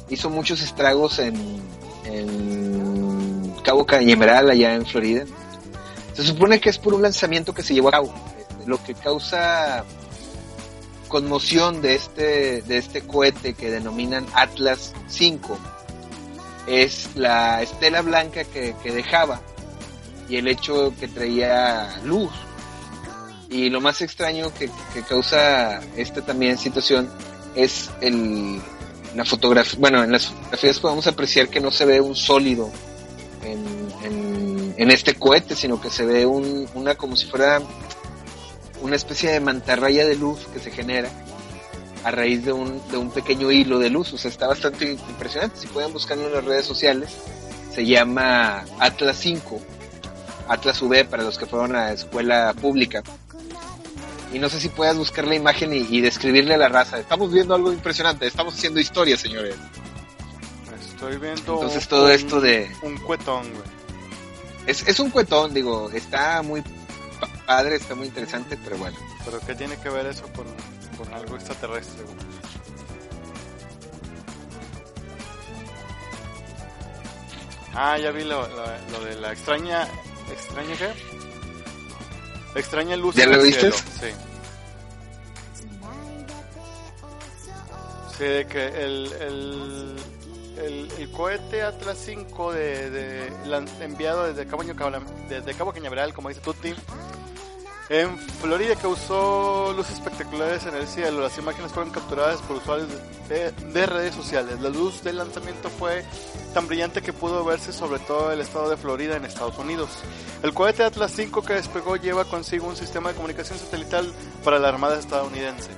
Hizo muchos estragos en, en Cabo Cañaveral, allá en Florida. Se supone que es por un lanzamiento que se llevó a cabo. Este, Lo que causa conmoción de este, de este cohete que denominan Atlas 5 es la estela blanca que, que dejaba y el hecho que traía luz. Y lo más extraño que, causa esta también situación es el, la fotografía. Bueno, en las fotografías podemos apreciar que no se ve un sólido en, en, este cohete, sino que se ve un, una como si fuera una especie de mantarraya de luz que se genera a raíz de un, de un pequeño hilo de luz. O sea, está bastante impresionante. Si pueden buscarlo en las redes sociales, se llama Atlas 5, Atlas V para los que fueron a escuela pública. Y no sé si puedas buscar la imagen y, y describirle a la raza. Estamos viendo algo impresionante, estamos haciendo historia, señores. Estoy viendo. Entonces todo un- esto de- Un cuetón, güey. Es, es un cuetón, digo, está muy pa- padre, está muy interesante, pero bueno. Pero ¿qué tiene que ver eso con, con algo extraterrestre, güey? Ah, ya vi lo, lo, lo de la extraña. ¿Extraña qué? Extraña luz ¿Ya lo viste? Sí. Sí, de que el, el, el, el cohete Atlas 5 de, de, lan- enviado desde Cabo, desde Cabo Cañaveral, como dice Tutti, en Florida causó luces espectaculares en el cielo. Las imágenes fueron capturadas por usuarios de, de redes sociales. La luz del lanzamiento fue tan brillante que pudo verse sobre todo el estado de Florida en Estados Unidos. El cohete Atlas 5 que despegó lleva consigo un sistema de comunicación satelital para la Armada estadounidense.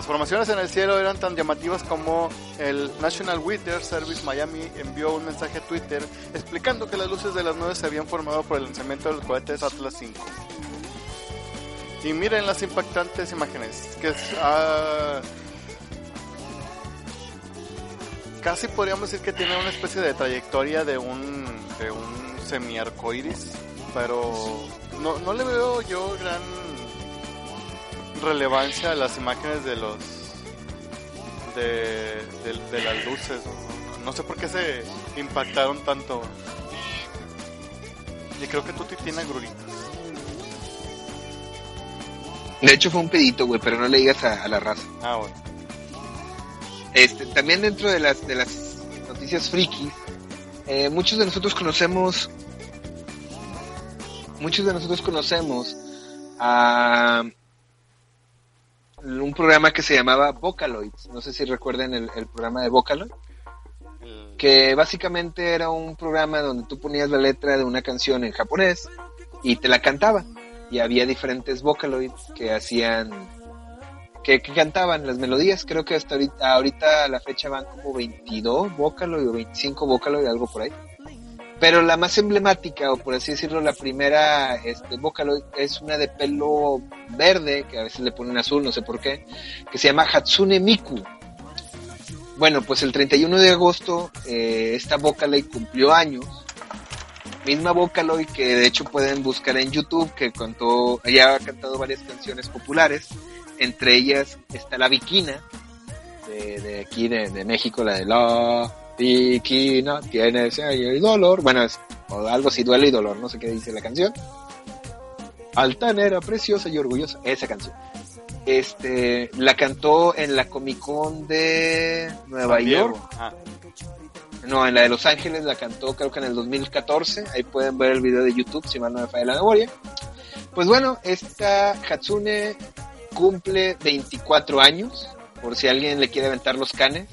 Las formaciones en el cielo eran tan llamativas como el National Weather Service Miami envió un mensaje a Twitter explicando que las luces de las nubes se habían formado por el lanzamiento del cohete Atlas 5. Y miren las impactantes imágenes, que ah, casi podríamos decir que tiene una especie de trayectoria de un, de un semi arcoiris, pero no, no le veo yo gran relevancia a las imágenes de los de, de, de las luces. No, no sé por qué se impactaron tanto. Y creo que Tuti tiene agruritas. De hecho fue un pedito, güey, pero no le digas a, a la raza. Ah, bueno. Este, también dentro de las, de las noticias frikis, eh, muchos de nosotros conocemos, muchos de nosotros conocemos a un programa que se llamaba Vocaloids. No sé si recuerden el, el programa de Vocaloid, El- que básicamente era un programa donde tú ponías la letra de una canción en japonés y te la cantaba. Y había diferentes Vocaloids que hacían que, que cantaban las melodías. Creo que hasta ahorita, ahorita a la fecha van como 22 Vocaloid o 25 Vocaloid, algo por ahí. Pero la más emblemática, o por así decirlo, la primera este, Vocaloid es una de pelo verde, que a veces le ponen azul, no sé por qué, que se llama Hatsune Miku. Bueno, pues el 31 de agosto eh, esta Vocaloid cumplió años. Misma Vocaloid que de hecho pueden buscar en YouTube, que contó, ella ha cantado varias canciones populares. Entre ellas está La Viquina, de, aquí de, de México, la de La Viquina, tiene el dolor. Bueno, es o algo así, duelo y dolor, no sé qué dice la canción. Altanera, preciosa y orgullosa, esa canción. Este, la cantó en la Comic Con de Nueva Diego. York. Ah, No, en la de Los Ángeles la cantó creo que en el 2014. Ahí pueden ver el video de YouTube si mal no me falla la memoria. Pues bueno, esta Hatsune cumple 24 años. Por si alguien le quiere aventar los canes.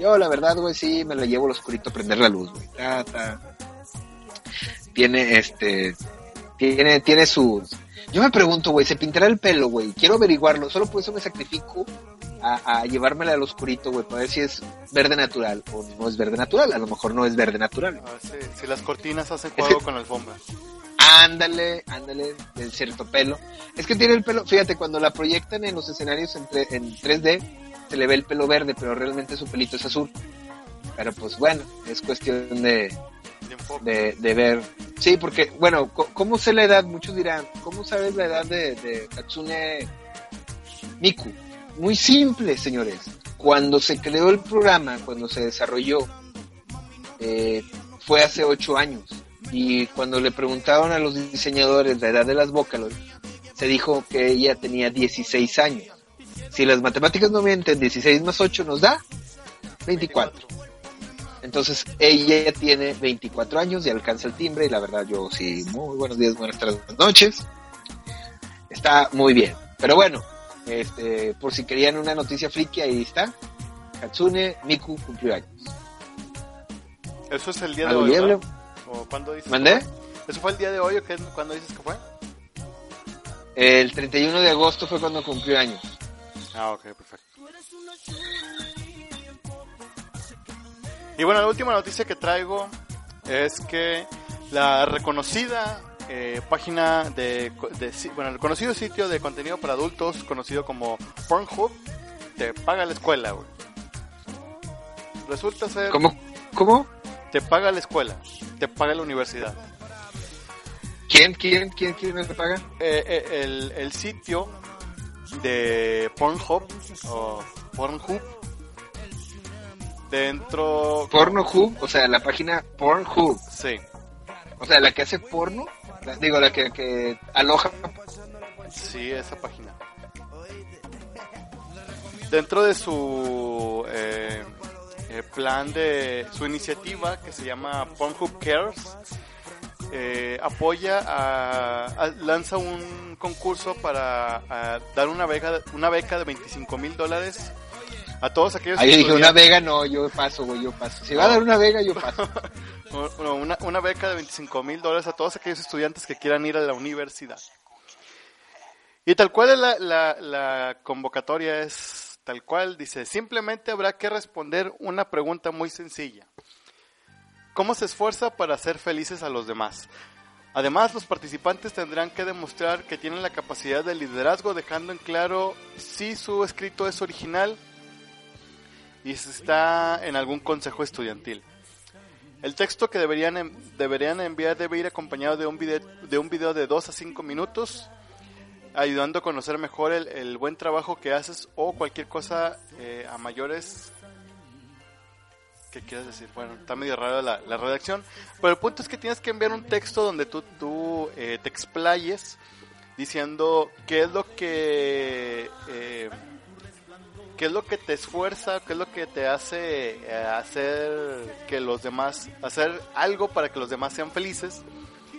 Yo la verdad, güey, sí me la llevo al oscurito a prender la luz, güey. Ta, ta. Tiene este... Tiene, tiene sus... Yo me pregunto, güey, ¿se pintará el pelo, güey? Quiero averiguarlo. Solo por eso me sacrifico a, a llevármela al oscurito, güey, para ver si es verde natural o no es verde natural. A lo mejor no es verde natural. a ver si, si las cortinas hacen juego con la alfombra. Ándale, ándale, de cierto pelo. Es que tiene el pelo, fíjate, cuando la proyectan en los escenarios en, en 3D, se le ve el pelo verde, pero realmente su pelito es azul. Pero pues bueno, es cuestión de, De ver. Sí, porque, bueno, ¿cómo sé la edad? Muchos dirán, ¿cómo sabes la edad de, de Hatsune Miku? Muy simple, señores. Cuando se creó el programa, cuando se desarrolló, eh, fue hace ocho años. Y cuando le preguntaron a los diseñadores la edad de las Vocaloid, se dijo que ella tenía 16 años. Si las matemáticas no mienten, 16 más 8 nos da 24. Entonces ella tiene 24 años y alcanza el timbre y la verdad yo sí, muy buenos días, buenas tardes, buenas noches. Está muy bien. Pero bueno, este, por si querían una noticia friki, ahí está. Hatsune Miku cumplió años. Eso es el día de ¿Algo hoy. ¿O cuándo dices? ¿Mandé? ¿Eso fue el día de hoy o qué, cuándo dices que fue? El 31 de agosto fue cuando cumplió años. Ah, ok, perfecto. Y bueno, la última noticia que traigo es que la reconocida eh, página de, bueno, el conocido sitio de contenido para adultos conocido como Pornhub te paga la escuela, güey. Resulta ser ¿Cómo? ¿Cómo? te paga la escuela, te paga la universidad. ¿Quién? ¿Quién? ¿Quién? ¿Quién me paga? Eh, eh, el, el sitio de Pornhub o Pornhub. Dentro Pornhub, o sea, la página Pornhub, sí. O sea, la que hace porno, la- digo, la que, que aloja. sí esa página. Dentro de su eh, eh, plan de su iniciativa que se llama Pornhub Cares eh, apoya a, a- lanza un concurso para a dar una beca una beca de 25 mil dólares a todos aquellos Ahí dije, una vega, no, yo paso, güey, yo paso. Si va a dar una vega, yo paso. Una, una beca de 25 mil dólares a todos aquellos estudiantes que quieran ir a la universidad. Y tal cual es la, la, la convocatoria es tal cual, dice, simplemente habrá que responder una pregunta muy sencilla. ¿Cómo se esfuerza para hacer felices a los demás? Además, los participantes tendrán que demostrar que tienen la capacidad de liderazgo, dejando en claro si su escrito es original y si está en algún consejo estudiantil. El texto que deberían, deberían enviar debe ir acompañado de un video de, un video de 2 a 5 minutos, ayudando a conocer mejor el, el buen trabajo que haces o cualquier cosa eh, a mayores. ¿Qué quieres decir? Bueno, está medio rara la, la redacción, pero el punto es que tienes que enviar un texto donde tú, tú eh, te explayes diciendo qué es lo que... eh, qué es lo que te esfuerza, qué es lo que te hace eh, hacer que los demás, hacer algo para que los demás sean felices.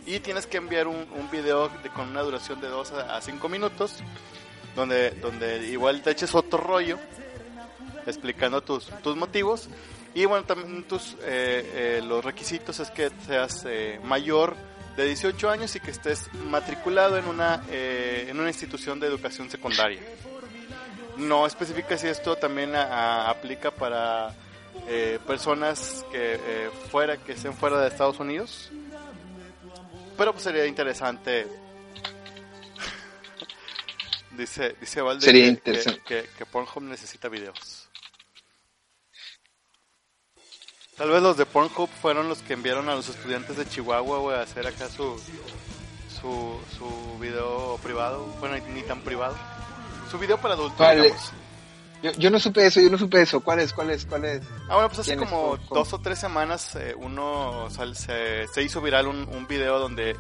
Y tienes que enviar un, un video de- con una duración de 2 a 5 minutos, donde, donde igual te eches otro rollo, explicando tus, tus motivos. Y bueno, también tus, eh, eh, los requisitos es que seas eh, mayor de 18 años y que estés matriculado en una, eh, en una institución de educación secundaria. No especifica si esto también a- a- aplica para eh, personas que eh, fuera que estén fuera de Estados Unidos. Pero pues sería interesante. dice dice Valde Sería que, interesante. que, que- que Pornhub necesita videos. Tal vez los de Pornhub fueron los que enviaron a los estudiantes de Chihuahua güey, a hacer acá su, su, su video privado. Bueno, ni tan privado. Su video para adultos, digamos. Yo, yo no supe eso, yo no supe eso. ¿Cuál es? ¿Cuál es? ¿Cuál es? Ah, bueno, pues hace como dos o tres semanas eh, uno sal- se, se hizo viral un, un video donde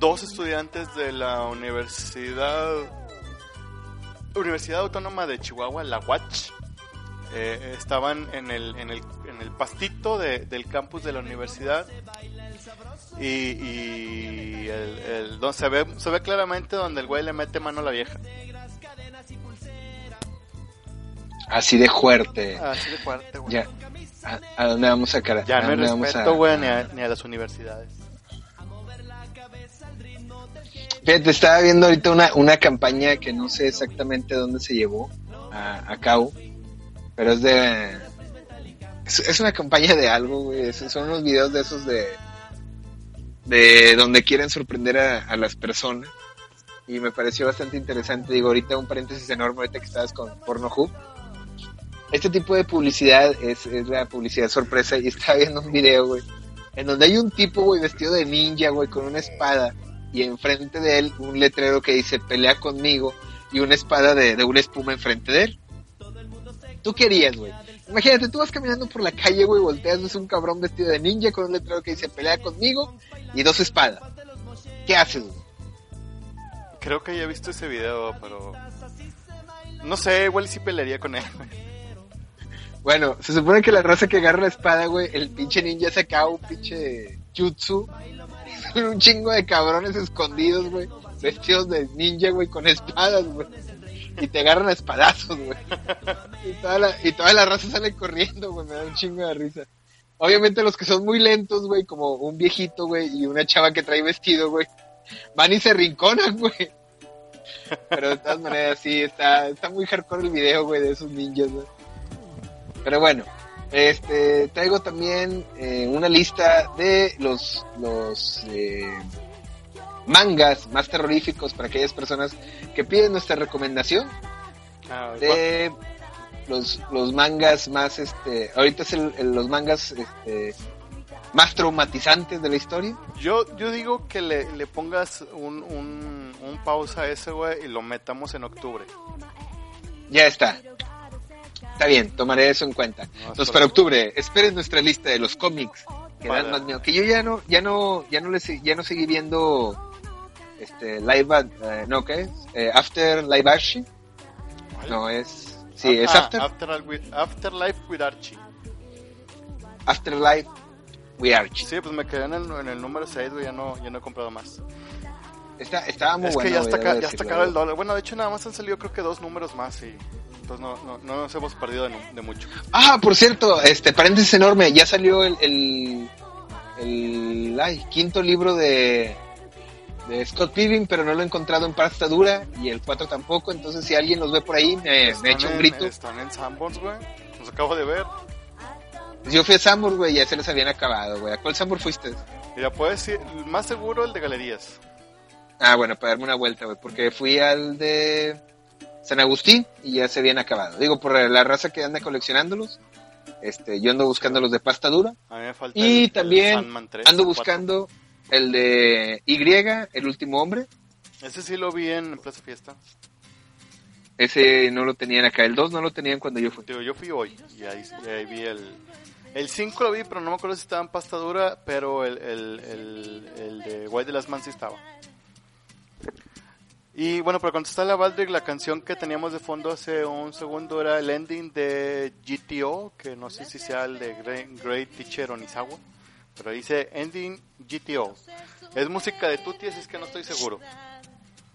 dos estudiantes de la universidad Universidad Autónoma de Chihuahua, la UACH, eh, estaban en el, en el, en el pastito de- del campus de la universidad y, y el, el- don- se, ve, se ve claramente donde el güey le mete mano a la vieja. Así de fuerte. Así de fuerte, güey. Ya. ¿A, a dónde vamos a cara? Ya ¿A no hay respeto, a- güey, ni a, ni a las universidades. Fíjate, estaba viendo ahorita una, una campaña que no sé exactamente dónde se llevó a, a cabo, pero es de... Es, es una campaña de algo, güey. es- son unos videos de esos de... De donde quieren sorprender a, a las personas. Y me pareció bastante interesante. Digo, ahorita un paréntesis enorme, ahorita que estabas con Pornhub. Este tipo de publicidad es, es la publicidad sorpresa. Y estaba viendo un video, güey. En donde hay un tipo, güey, vestido de ninja, güey, con una espada y enfrente de él un letrero que dice pelea conmigo y una espada de, de una espuma enfrente de él. ¿Tú querías, güey? Imagínate, tú vas caminando por la calle, güey, volteas, ves un cabrón vestido de ninja con un letrero que dice pelea conmigo y dos espadas. ¿Qué haces, güey? Creo que ya he visto ese video, pero... No sé, igual sí pelearía con él. Bueno, se supone que la raza que agarra la espada, güey, el pinche ninja saca un pinche jutsu. un chingo de cabrones escondidos, güey, vestidos de ninja, güey, con espadas, güey. Y te agarran a espadazos, güey. Y toda la, y toda la raza sale corriendo, güey, me da un chingo de risa. Obviamente los que son muy lentos, güey, como un viejito, güey, y una chava que trae vestido, güey, van y se rinconan, güey. Pero de todas maneras, sí, está, está muy hardcore el video, güey, de esos ninjas, güey. Pero bueno, este, traigo también eh, una lista de los, los eh, mangas más terroríficos para aquellas personas que piden nuestra recomendación Ah, de los, los mangas más, este, ahorita es el, el- los mangas, este, más traumatizantes de la historia. Yo, yo digo que le, le pongas un, un, un pausa a ese, güey, y lo metamos en octubre. Ya está. Está bien, tomaré eso en cuenta. Entonces, para octubre, esperen nuestra lista de los cómics que dan Para- más miedo. Que yo ya no, ya no, ya no le, se- ya no seguí viendo, este, live, ad- eh, no, ¿qué es? Eh, After Live Action. No, es, sí, es Ah, After, After- with- Afterlife with Archie. After Life We Are. Sí, pues me quedé en el, en el número 6, güey, ya no, ya no he comprado más. Está, estaba muy es bueno. que ya está, ca- ya está caro el dólar. Bueno, de hecho nada más han salido creo que dos números más y entonces no, no, no nos hemos perdido de mucho. Ah, por cierto, este paréntesis enorme, ya salió el, el, el ay, quinto libro de, de Scott Pilgrim, pero no lo he encontrado en pasta dura y el 4 tampoco, entonces si alguien los ve por ahí, me, me echa un en- grito. Están en Sanborns, güey. Los acabo de ver. Yo fui a Sambor, güey, ya se les habían acabado, güey. ¿A cuál Sambor fuiste? Mira, puedes ir, más seguro el de galerías. Ah, bueno, para darme una vuelta, güey, porque fui al de San Agustín y ya se habían acabado. Digo, por la raza que anda coleccionándolos, este, yo ando buscando los de pasta dura. A mí me falta Y el- también el Sandman 3, ando 4. buscando el de Y, el último hombre. Ese sí lo vi en Plaza Fiesta. Ese no lo tenían acá. El 2 no lo tenían cuando yo fui. Digo, yo fui hoy y ahí, y ahí vi el... El 5 lo vi, pero no me acuerdo si estaba en pasta dura, pero el, el, el, el de White de las Man sí estaba. Y bueno, para contestarle a Baldrick, la canción que teníamos de fondo hace un segundo era el ending de GTO, que no sé si sea el de Great, Great Teacher Onizawa, pero dice ending GTO. Es música de Tutti, es que no estoy seguro.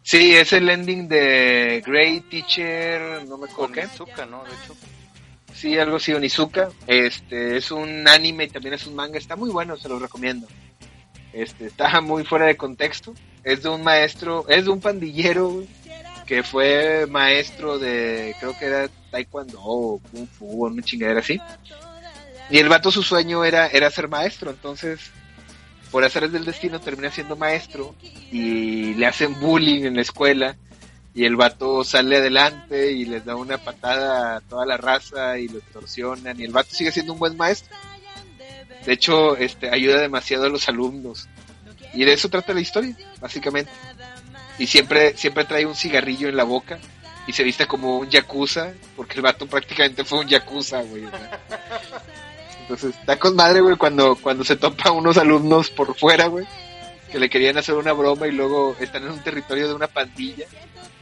Sí, es el ending de Great Teacher, no me acuerdo qué. Onizuka, ¿no? De hecho. Sí, algo así, Onizuka. Este, es un anime y también es un manga. Está muy bueno, se lo recomiendo. Este, está muy fuera de contexto. Es de un maestro, es de un pandillero, que fue maestro de, creo que era taekwondo o kung fu o una chingadera así. Y el vato su sueño era, era ser maestro, entonces, por hacer del destino termina siendo maestro y le hacen bullying en la escuela y el vato sale adelante y les da una patada a toda la raza y lo extorsionan y el vato sigue siendo un buen maestro. De hecho, este ayuda demasiado a los alumnos. Y de eso trata la historia, básicamente. Y siempre siempre trae un cigarrillo en la boca y se viste como un yakuza, porque el vato prácticamente fue un yakuza, güey. Entonces, está con madre, güey, cuando, cuando se topa unos alumnos por fuera, güey, que le querían hacer una broma y luego están en un territorio de una pandilla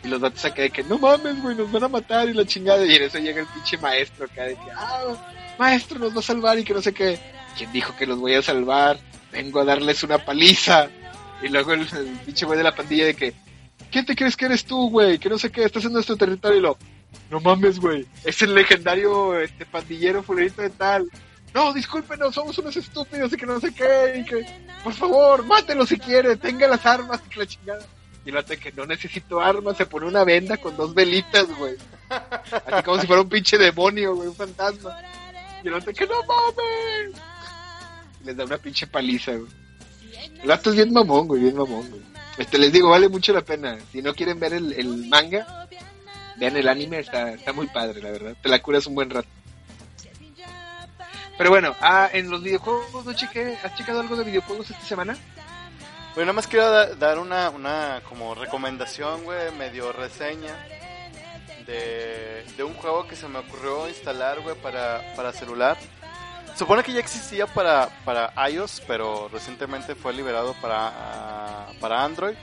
y los datos acá de que no mames, güey, nos van a matar y la chingada. Y en eso llega el pinche maestro acá de que, ah, maestro, nos va a salvar y que no sé qué. ¿Quién dijo que los voy a salvar? Vengo a darles una paliza. Y luego el, el pinche güey de la pandilla de que, ¿quién te crees que eres tú, güey? Que no sé qué, estás en nuestro territorio. Y lo, no mames, güey, es el legendario este pandillero fulanito de tal. No, discúlpenos, somos unos estúpidos y que no sé qué. Y por favor, mátelo si quiere, tenga las armas, que la chingada. Y de que no necesito armas, se pone una venda con dos velitas, güey. Así como si fuera un pinche demonio, güey, un fantasma. Y el de que no mames. Y les da una pinche paliza, güey. El vato es bien mamón, güey, bien mamón, güey. Este, les digo, vale mucho la pena. Si no quieren ver el, el manga, vean el anime, está, está muy padre, la verdad. Te la curas un buen rato. Pero bueno, ah, en los videojuegos, ¿no chequé? ¿Has checado algo de videojuegos esta semana? Bueno, nada más quiero da- dar una, una como recomendación, güey, medio reseña de, de un juego que se me ocurrió instalar, güey, para, para celular. Supone que ya existía para, para iOS, pero recientemente fue liberado para, ah, para Android.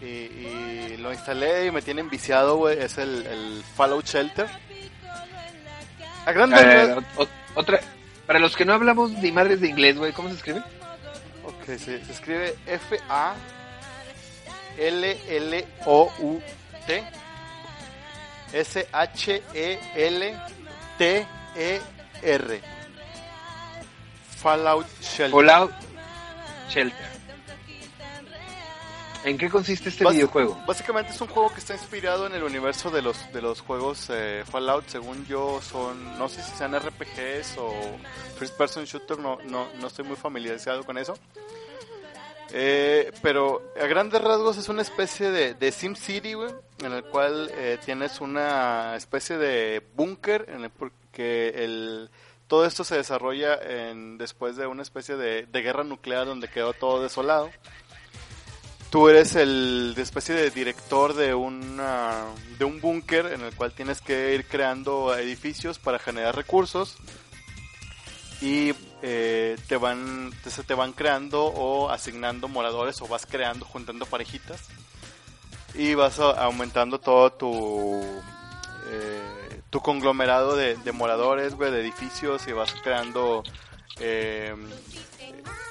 Y, y lo instalé y me tiene enviciado, güey. Es el, el Fallout Shelter. A grandes Eh, rasgos- otra, para los que no hablamos ni madres de inglés, güey, ¿cómo se escribe? Ok, se, se escribe F-A-L-L-O-U-T S-H-E-L-T-E-R Fallout Shelter. Fallout Shelter. ¿En qué consiste este videojuego? Básicamente es un juego que está inspirado en el universo de los de los juegos eh, Fallout. Según yo, son no sé si sean RPGs o first person shooter. No no no estoy muy familiarizado con eso. Eh, pero a grandes rasgos es una especie de, de Sim City, güey, en el cual eh, tienes una especie de búnker en el porque el todo esto se desarrolla en, después de una especie de, de guerra nuclear donde quedó todo desolado. Tú eres el de especie de director de una de un búnker en el cual tienes que ir creando edificios para generar recursos y eh, te van se te van creando o asignando moradores o vas creando juntando parejitas y vas aumentando todo tu eh, tu conglomerado de, de moradores güey, de edificios y vas creando eh,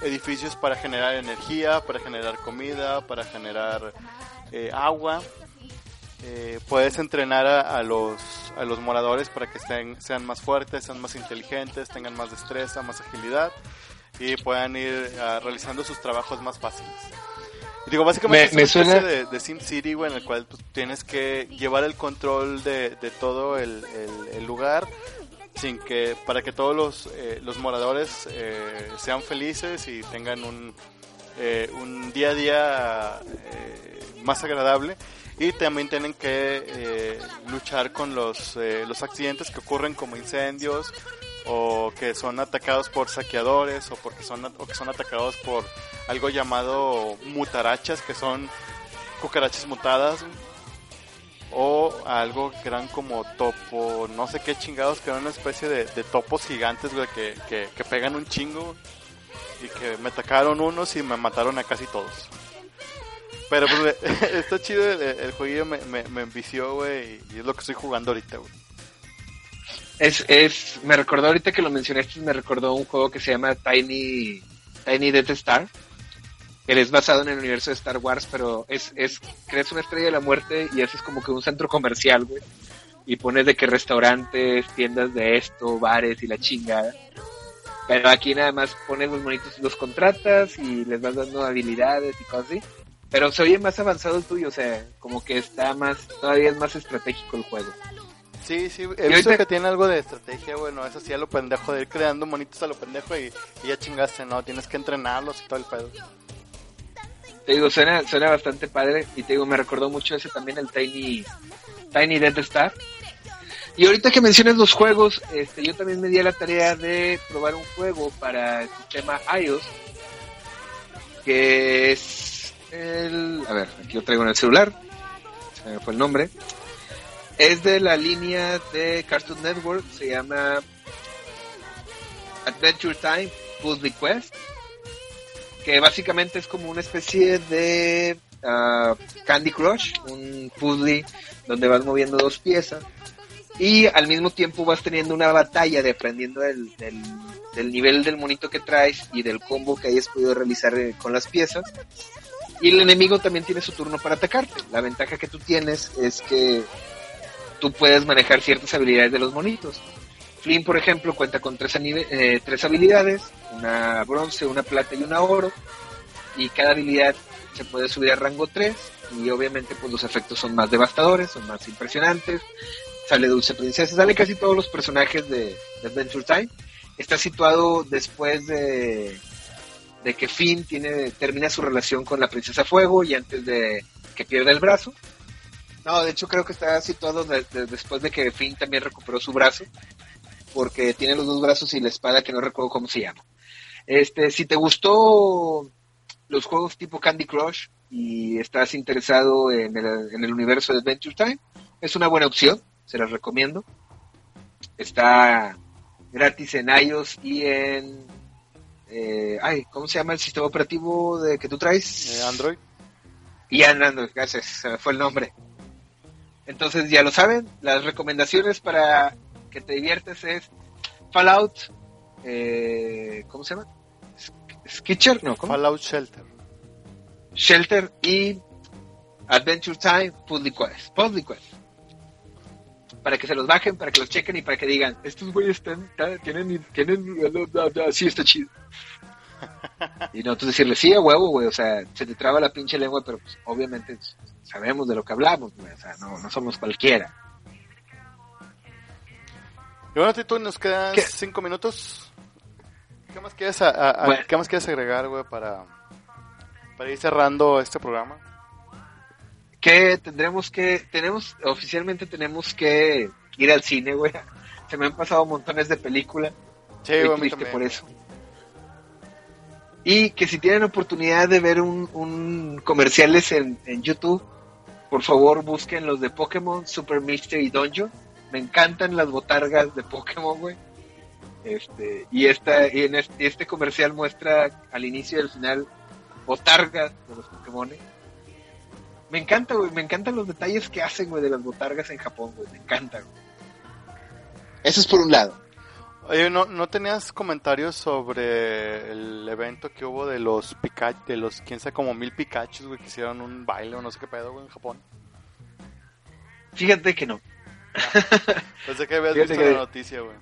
edificios para generar energía, para generar comida, para generar eh, agua. Eh, puedes entrenar a, a los, a los moradores para que estén, sean más fuertes, sean más inteligentes, tengan más destreza, más agilidad y puedan ir ah, realizando sus trabajos más fáciles. Y digo, básicamente Me- es me una especie suena- de, de Sim City, güey, en el cual pues, tienes que llevar el control de, de todo el, el- el lugar sin que para que todos los, eh, los moradores eh, sean felices y tengan un, eh, un día a día eh, más agradable. Y también tienen que eh, luchar con los, eh, los accidentes que ocurren como incendios o que son atacados por saqueadores o porque son o que son atacados por algo llamado mutarachas que son cucarachas mutadas o algo que eran como topo, no sé qué chingados, que eran una especie de, de topos gigantes, güey, que, que, que pegan un chingo y que me atacaron unos y me mataron a casi todos. Pero pues está chido el, el jueguillo, me, me, me envició, güey, y es lo que estoy jugando ahorita, güey. Es, es, me recordó ahorita que lo mencionaste, me recordó un juego que se llama Tiny, Tiny Death Star, que es basado en el universo de Star Wars, pero es, es, creas una estrella de la muerte y haces como que un centro comercial, güey, y pones de que restaurantes, tiendas de esto, bares y la chingada. Pero aquí nada más pones los monitos y los contratas y les vas dando habilidades y cosas así. Pero se oye más avanzado el tuyo, o sea, como que está más, todavía es más estratégico el juego. Sí, sí, he visto ahorita- que tiene algo de estrategia, bueno, eso sí a lo pendejo, de ir creando monitos a lo pendejo y, y ya chingaste, ¿no? Tienes que entrenarlos y todo el pedo. Te digo, suena, bastante padre y te digo, me recordó mucho ese también el Tiny, Tiny Death Star. Y ahorita que mencionas los juegos, este, yo también me di a la tarea de probar un juego para el sistema iOS, que es el, a ver, aquí lo traigo en el celular, se me fue el nombre, es de la línea de Cartoon Network, se llama Adventure Time Puzzle Quest, que básicamente es como una especie de ah, Candy Crush, un puzzle donde vas moviendo dos piezas y al mismo tiempo vas teniendo una batalla dependiendo del, del, del nivel del monito que traes y del combo que hayas podido realizar eh, con las piezas. Y el enemigo también tiene su turno para atacarte. La ventaja que tú tienes es que tú puedes manejar ciertas habilidades de los monitos. Flynn, por ejemplo, cuenta con tres, eh, tres habilidades, una bronce, una plata y una oro, y cada habilidad se puede subir a rango 3, y obviamente pues los efectos son más devastadores, son más impresionantes, sale Dulce Princesa, sale casi todos los personajes de, de Adventure Time, está situado después de, de que Finn tiene, termina su relación con la Princesa Fuego y antes de que pierda el brazo. No, de hecho creo que está situado de- de- después de que Finn también recuperó su brazo, porque tiene los dos brazos y la espada que no recuerdo cómo se llama. Este, si te gustó los juegos tipo Candy Crush y estás interesado en el, en el universo de Adventure Time, es una buena opción, se las recomiendo. Está gratis en iOS y en... eh, ay, ¿cómo se llama el sistema operativo de que tú traes? Eh, Android. Y en Android, gracias, se me fue el nombre. Entonces ya lo saben, las recomendaciones para que te diviertes es Fallout, eh, ¿cómo se llama? Sk- Skitcher, no, ¿cómo? Fallout Shelter. Shelter y Adventure Time Public Quest. Public Quest. Para que se los bajen, para que los chequen y para que digan, estos güeyes están, tienen, tienen, sí está chido. Y nosotros decirle, sí, a huevo, güey, o sea, se te traba la pinche lengua, pero pues, obviamente sabemos de lo que hablamos, güey, o sea, no, no somos cualquiera. Y bueno, Tito, nos quedan ¿Qué? cinco minutos. ¿Qué más quieres, a- a- Bueno. ¿qué más quieres agregar, güey, para, para ir cerrando este programa? que tendremos que, tenemos, oficialmente tenemos que ir al cine, güey. Se me han pasado montones de películas. Sí, mí triste por eso. Y que si tienen oportunidad de ver un, un comerciales en, en YouTube, por favor busquen los de Pokémon Super Mystery Dungeon. Me encantan las botargas de Pokémon, güey. Este, y esta, y en este, este comercial muestra al inicio y al final botargas de los Pokémon. Me encanta, güey. Me encantan los detalles que hacen, güey, de las botargas en Japón, güey. Me encanta, güey. Eso es por un lado. Oye, ¿no, ¿no tenías comentarios sobre el evento que hubo de los Pikachu, de los, quién sabe, como mil Pikachus, güey, que hicieron un baile o no sé qué pedo, güey, en Japón? Fíjate que no. Pensé que habías Fíjate visto que- la noticia, güey.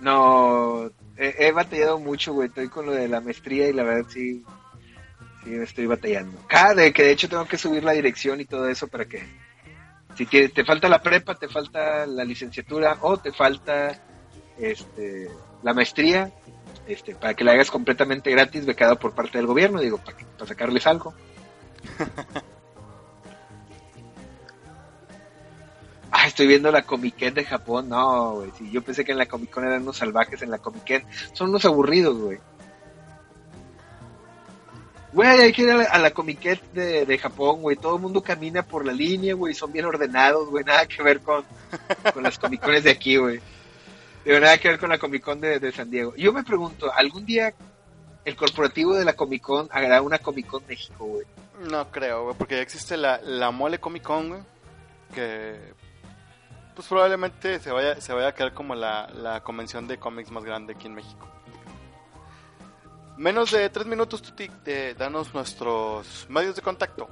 No, he, he batallado mucho, güey. Estoy con lo de la maestría y la verdad sí, sí me estoy batallando. Cada de que de hecho tengo que subir la dirección y todo eso para que si te, te falta la prepa, te falta la licenciatura o te falta este la maestría, este para que la hagas completamente gratis, becado por parte del gobierno, digo, para, que- para sacarles algo. Estoy viendo la Comic Con de Japón. No, güey. Yo pensé que en la Comic Con eran unos salvajes. En la Comic Con son unos aburridos, güey. Güey, hay que ir a la, a la de, de Japón, güey. Todo el mundo camina por la línea, güey. Son bien ordenados, güey. Nada que ver con, con las Comic Cones de aquí, güey. Nada que ver con la Comic Con de, de San Diego. Yo me pregunto, ¿algún día el corporativo de la Comic Con hará una Comic Con México, güey? No creo, güey, porque ya existe la, la mole Comic Con, güey, que pues probablemente se vaya, se vaya a quedar como la, la convención de cómics más grande aquí en México. Menos de tres minutos, Tuti, de danos nuestros medios de contacto.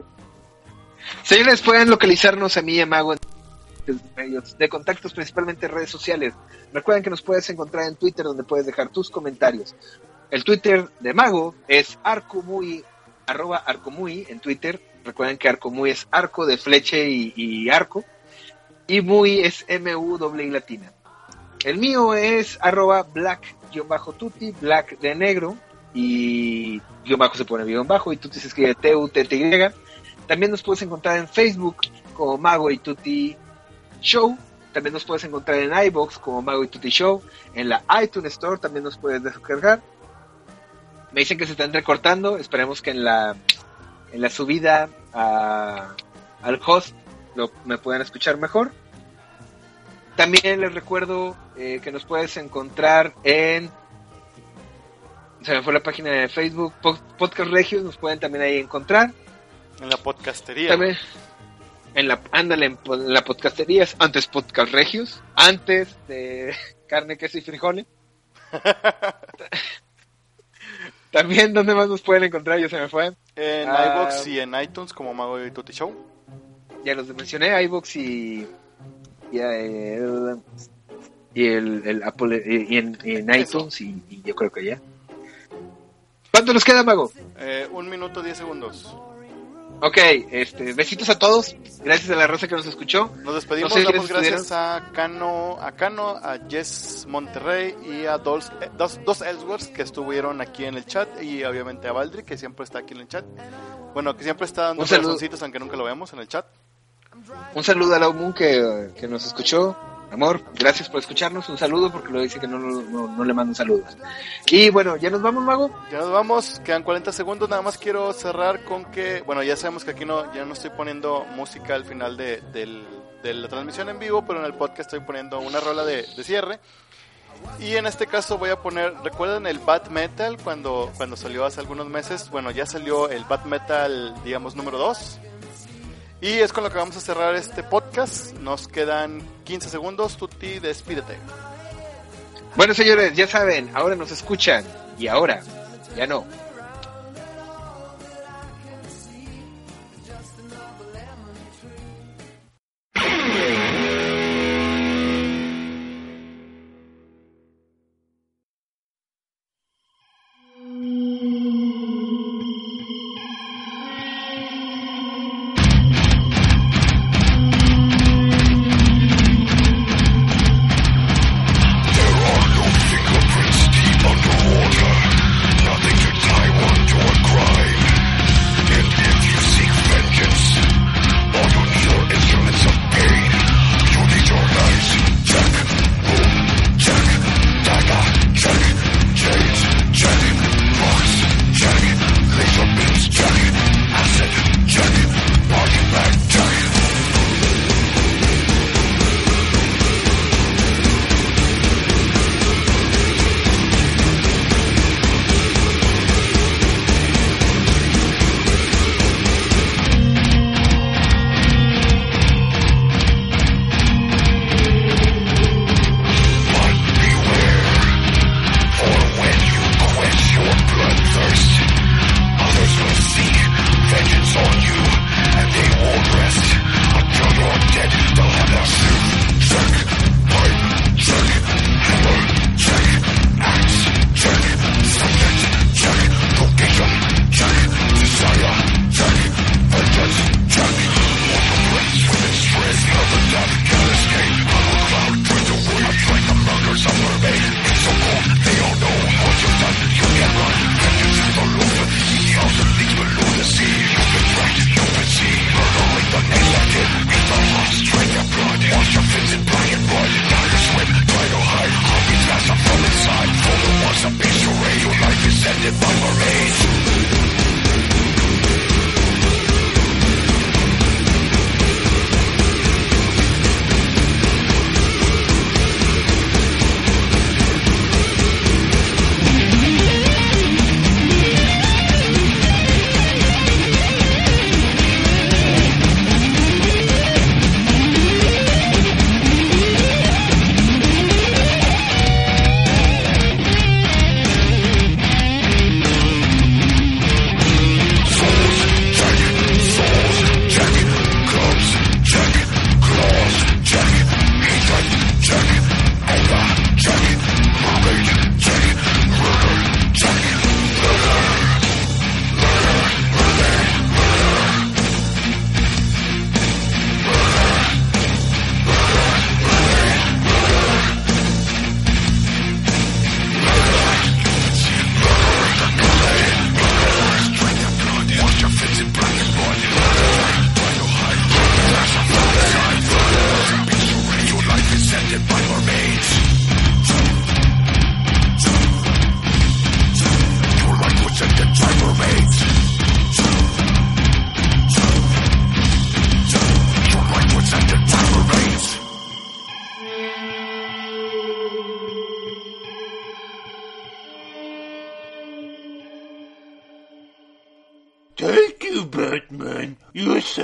Señores, pueden localizarnos a mí y a Mago en medios de contactos, principalmente en redes sociales. Recuerden que nos puedes encontrar en Twitter, donde puedes dejar tus comentarios. El Twitter de Mago es arcomui, arroba arcomui en Twitter. Recuerden que arcomui es arco de fleche y, y arco. Y muy es M-U-I latina. El mío es arroba black-tuti, black de negro. Y guion bajo se pone guion bajo y tuti se escribe T-U-T-T-Y. También nos puedes encontrar en Facebook como Mago y Tuti Show. También nos puedes encontrar en iBox como Mago y Tuti Show. En la iTunes Store también nos puedes descargar. Me dicen que se están recortando. Esperemos que en la, en la subida al host lo, me puedan escuchar mejor. También les recuerdo eh, que nos puedes encontrar en se me fue la página de Facebook, Po- Podcast Regios, nos pueden también ahí encontrar. En la podcastería. También en la, ándale, en, la podcastería, antes Podcast Regios, antes de carne, queso y frijoles. También, ¿dónde más nos pueden encontrar? Ya se me fue. En Ah. iBox y en iTunes como Mago y Tuti Show. Ya los mencioné, iVoox y, y, eh, y el, el Apple y, en, y en iTunes y, y yo creo que ya. ¿Cuánto nos queda, Mago? Eh, un minuto, diez segundos. Ok, este, besitos a todos. Gracias a la raza que nos escuchó. Nos despedimos, No sé damos gracias a Cano, a Cano, a Jess Monterrey y a dos, eh, dos, dos Ellsworths que estuvieron aquí en el chat y obviamente a Valdri que siempre está aquí en el chat. Bueno, que siempre está dando corazoncitos aunque nunca lo vemos en el chat. Un saludo a la Moon que, que nos escuchó. Amor, gracias por escucharnos. Un saludo porque lo dice que no, no, le mando saludos. Y bueno, ¿ya nos vamos, Mago? Ya nos vamos, quedan 40 segundos. Nada más quiero cerrar con que, bueno, ya sabemos que aquí no, ya no estoy poniendo música al final de, de la transmisión en vivo, pero en el podcast estoy poniendo una rola de, de cierre. Y en este caso voy a poner, ¿recuerdan el Bat Metal cuando, cuando salió hace algunos meses? Bueno, ya salió el Bat Metal, digamos, número 2. Y es con lo que vamos a cerrar este podcast. Nos quedan 15 segundos. Tuti, despídete. Bueno, señores, ya saben, ahora nos escuchan y ahora ya no.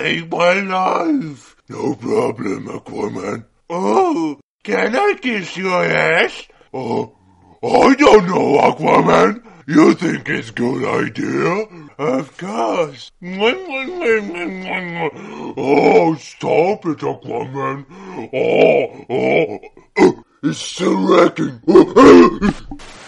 You saved my life. No problem, Aquaman. Oh, can I kiss your ass? Oh, I don't know, Aquaman. You think it's a good idea? Of course. Oh, stop it, Aquaman. Oh, oh it's still wrecking.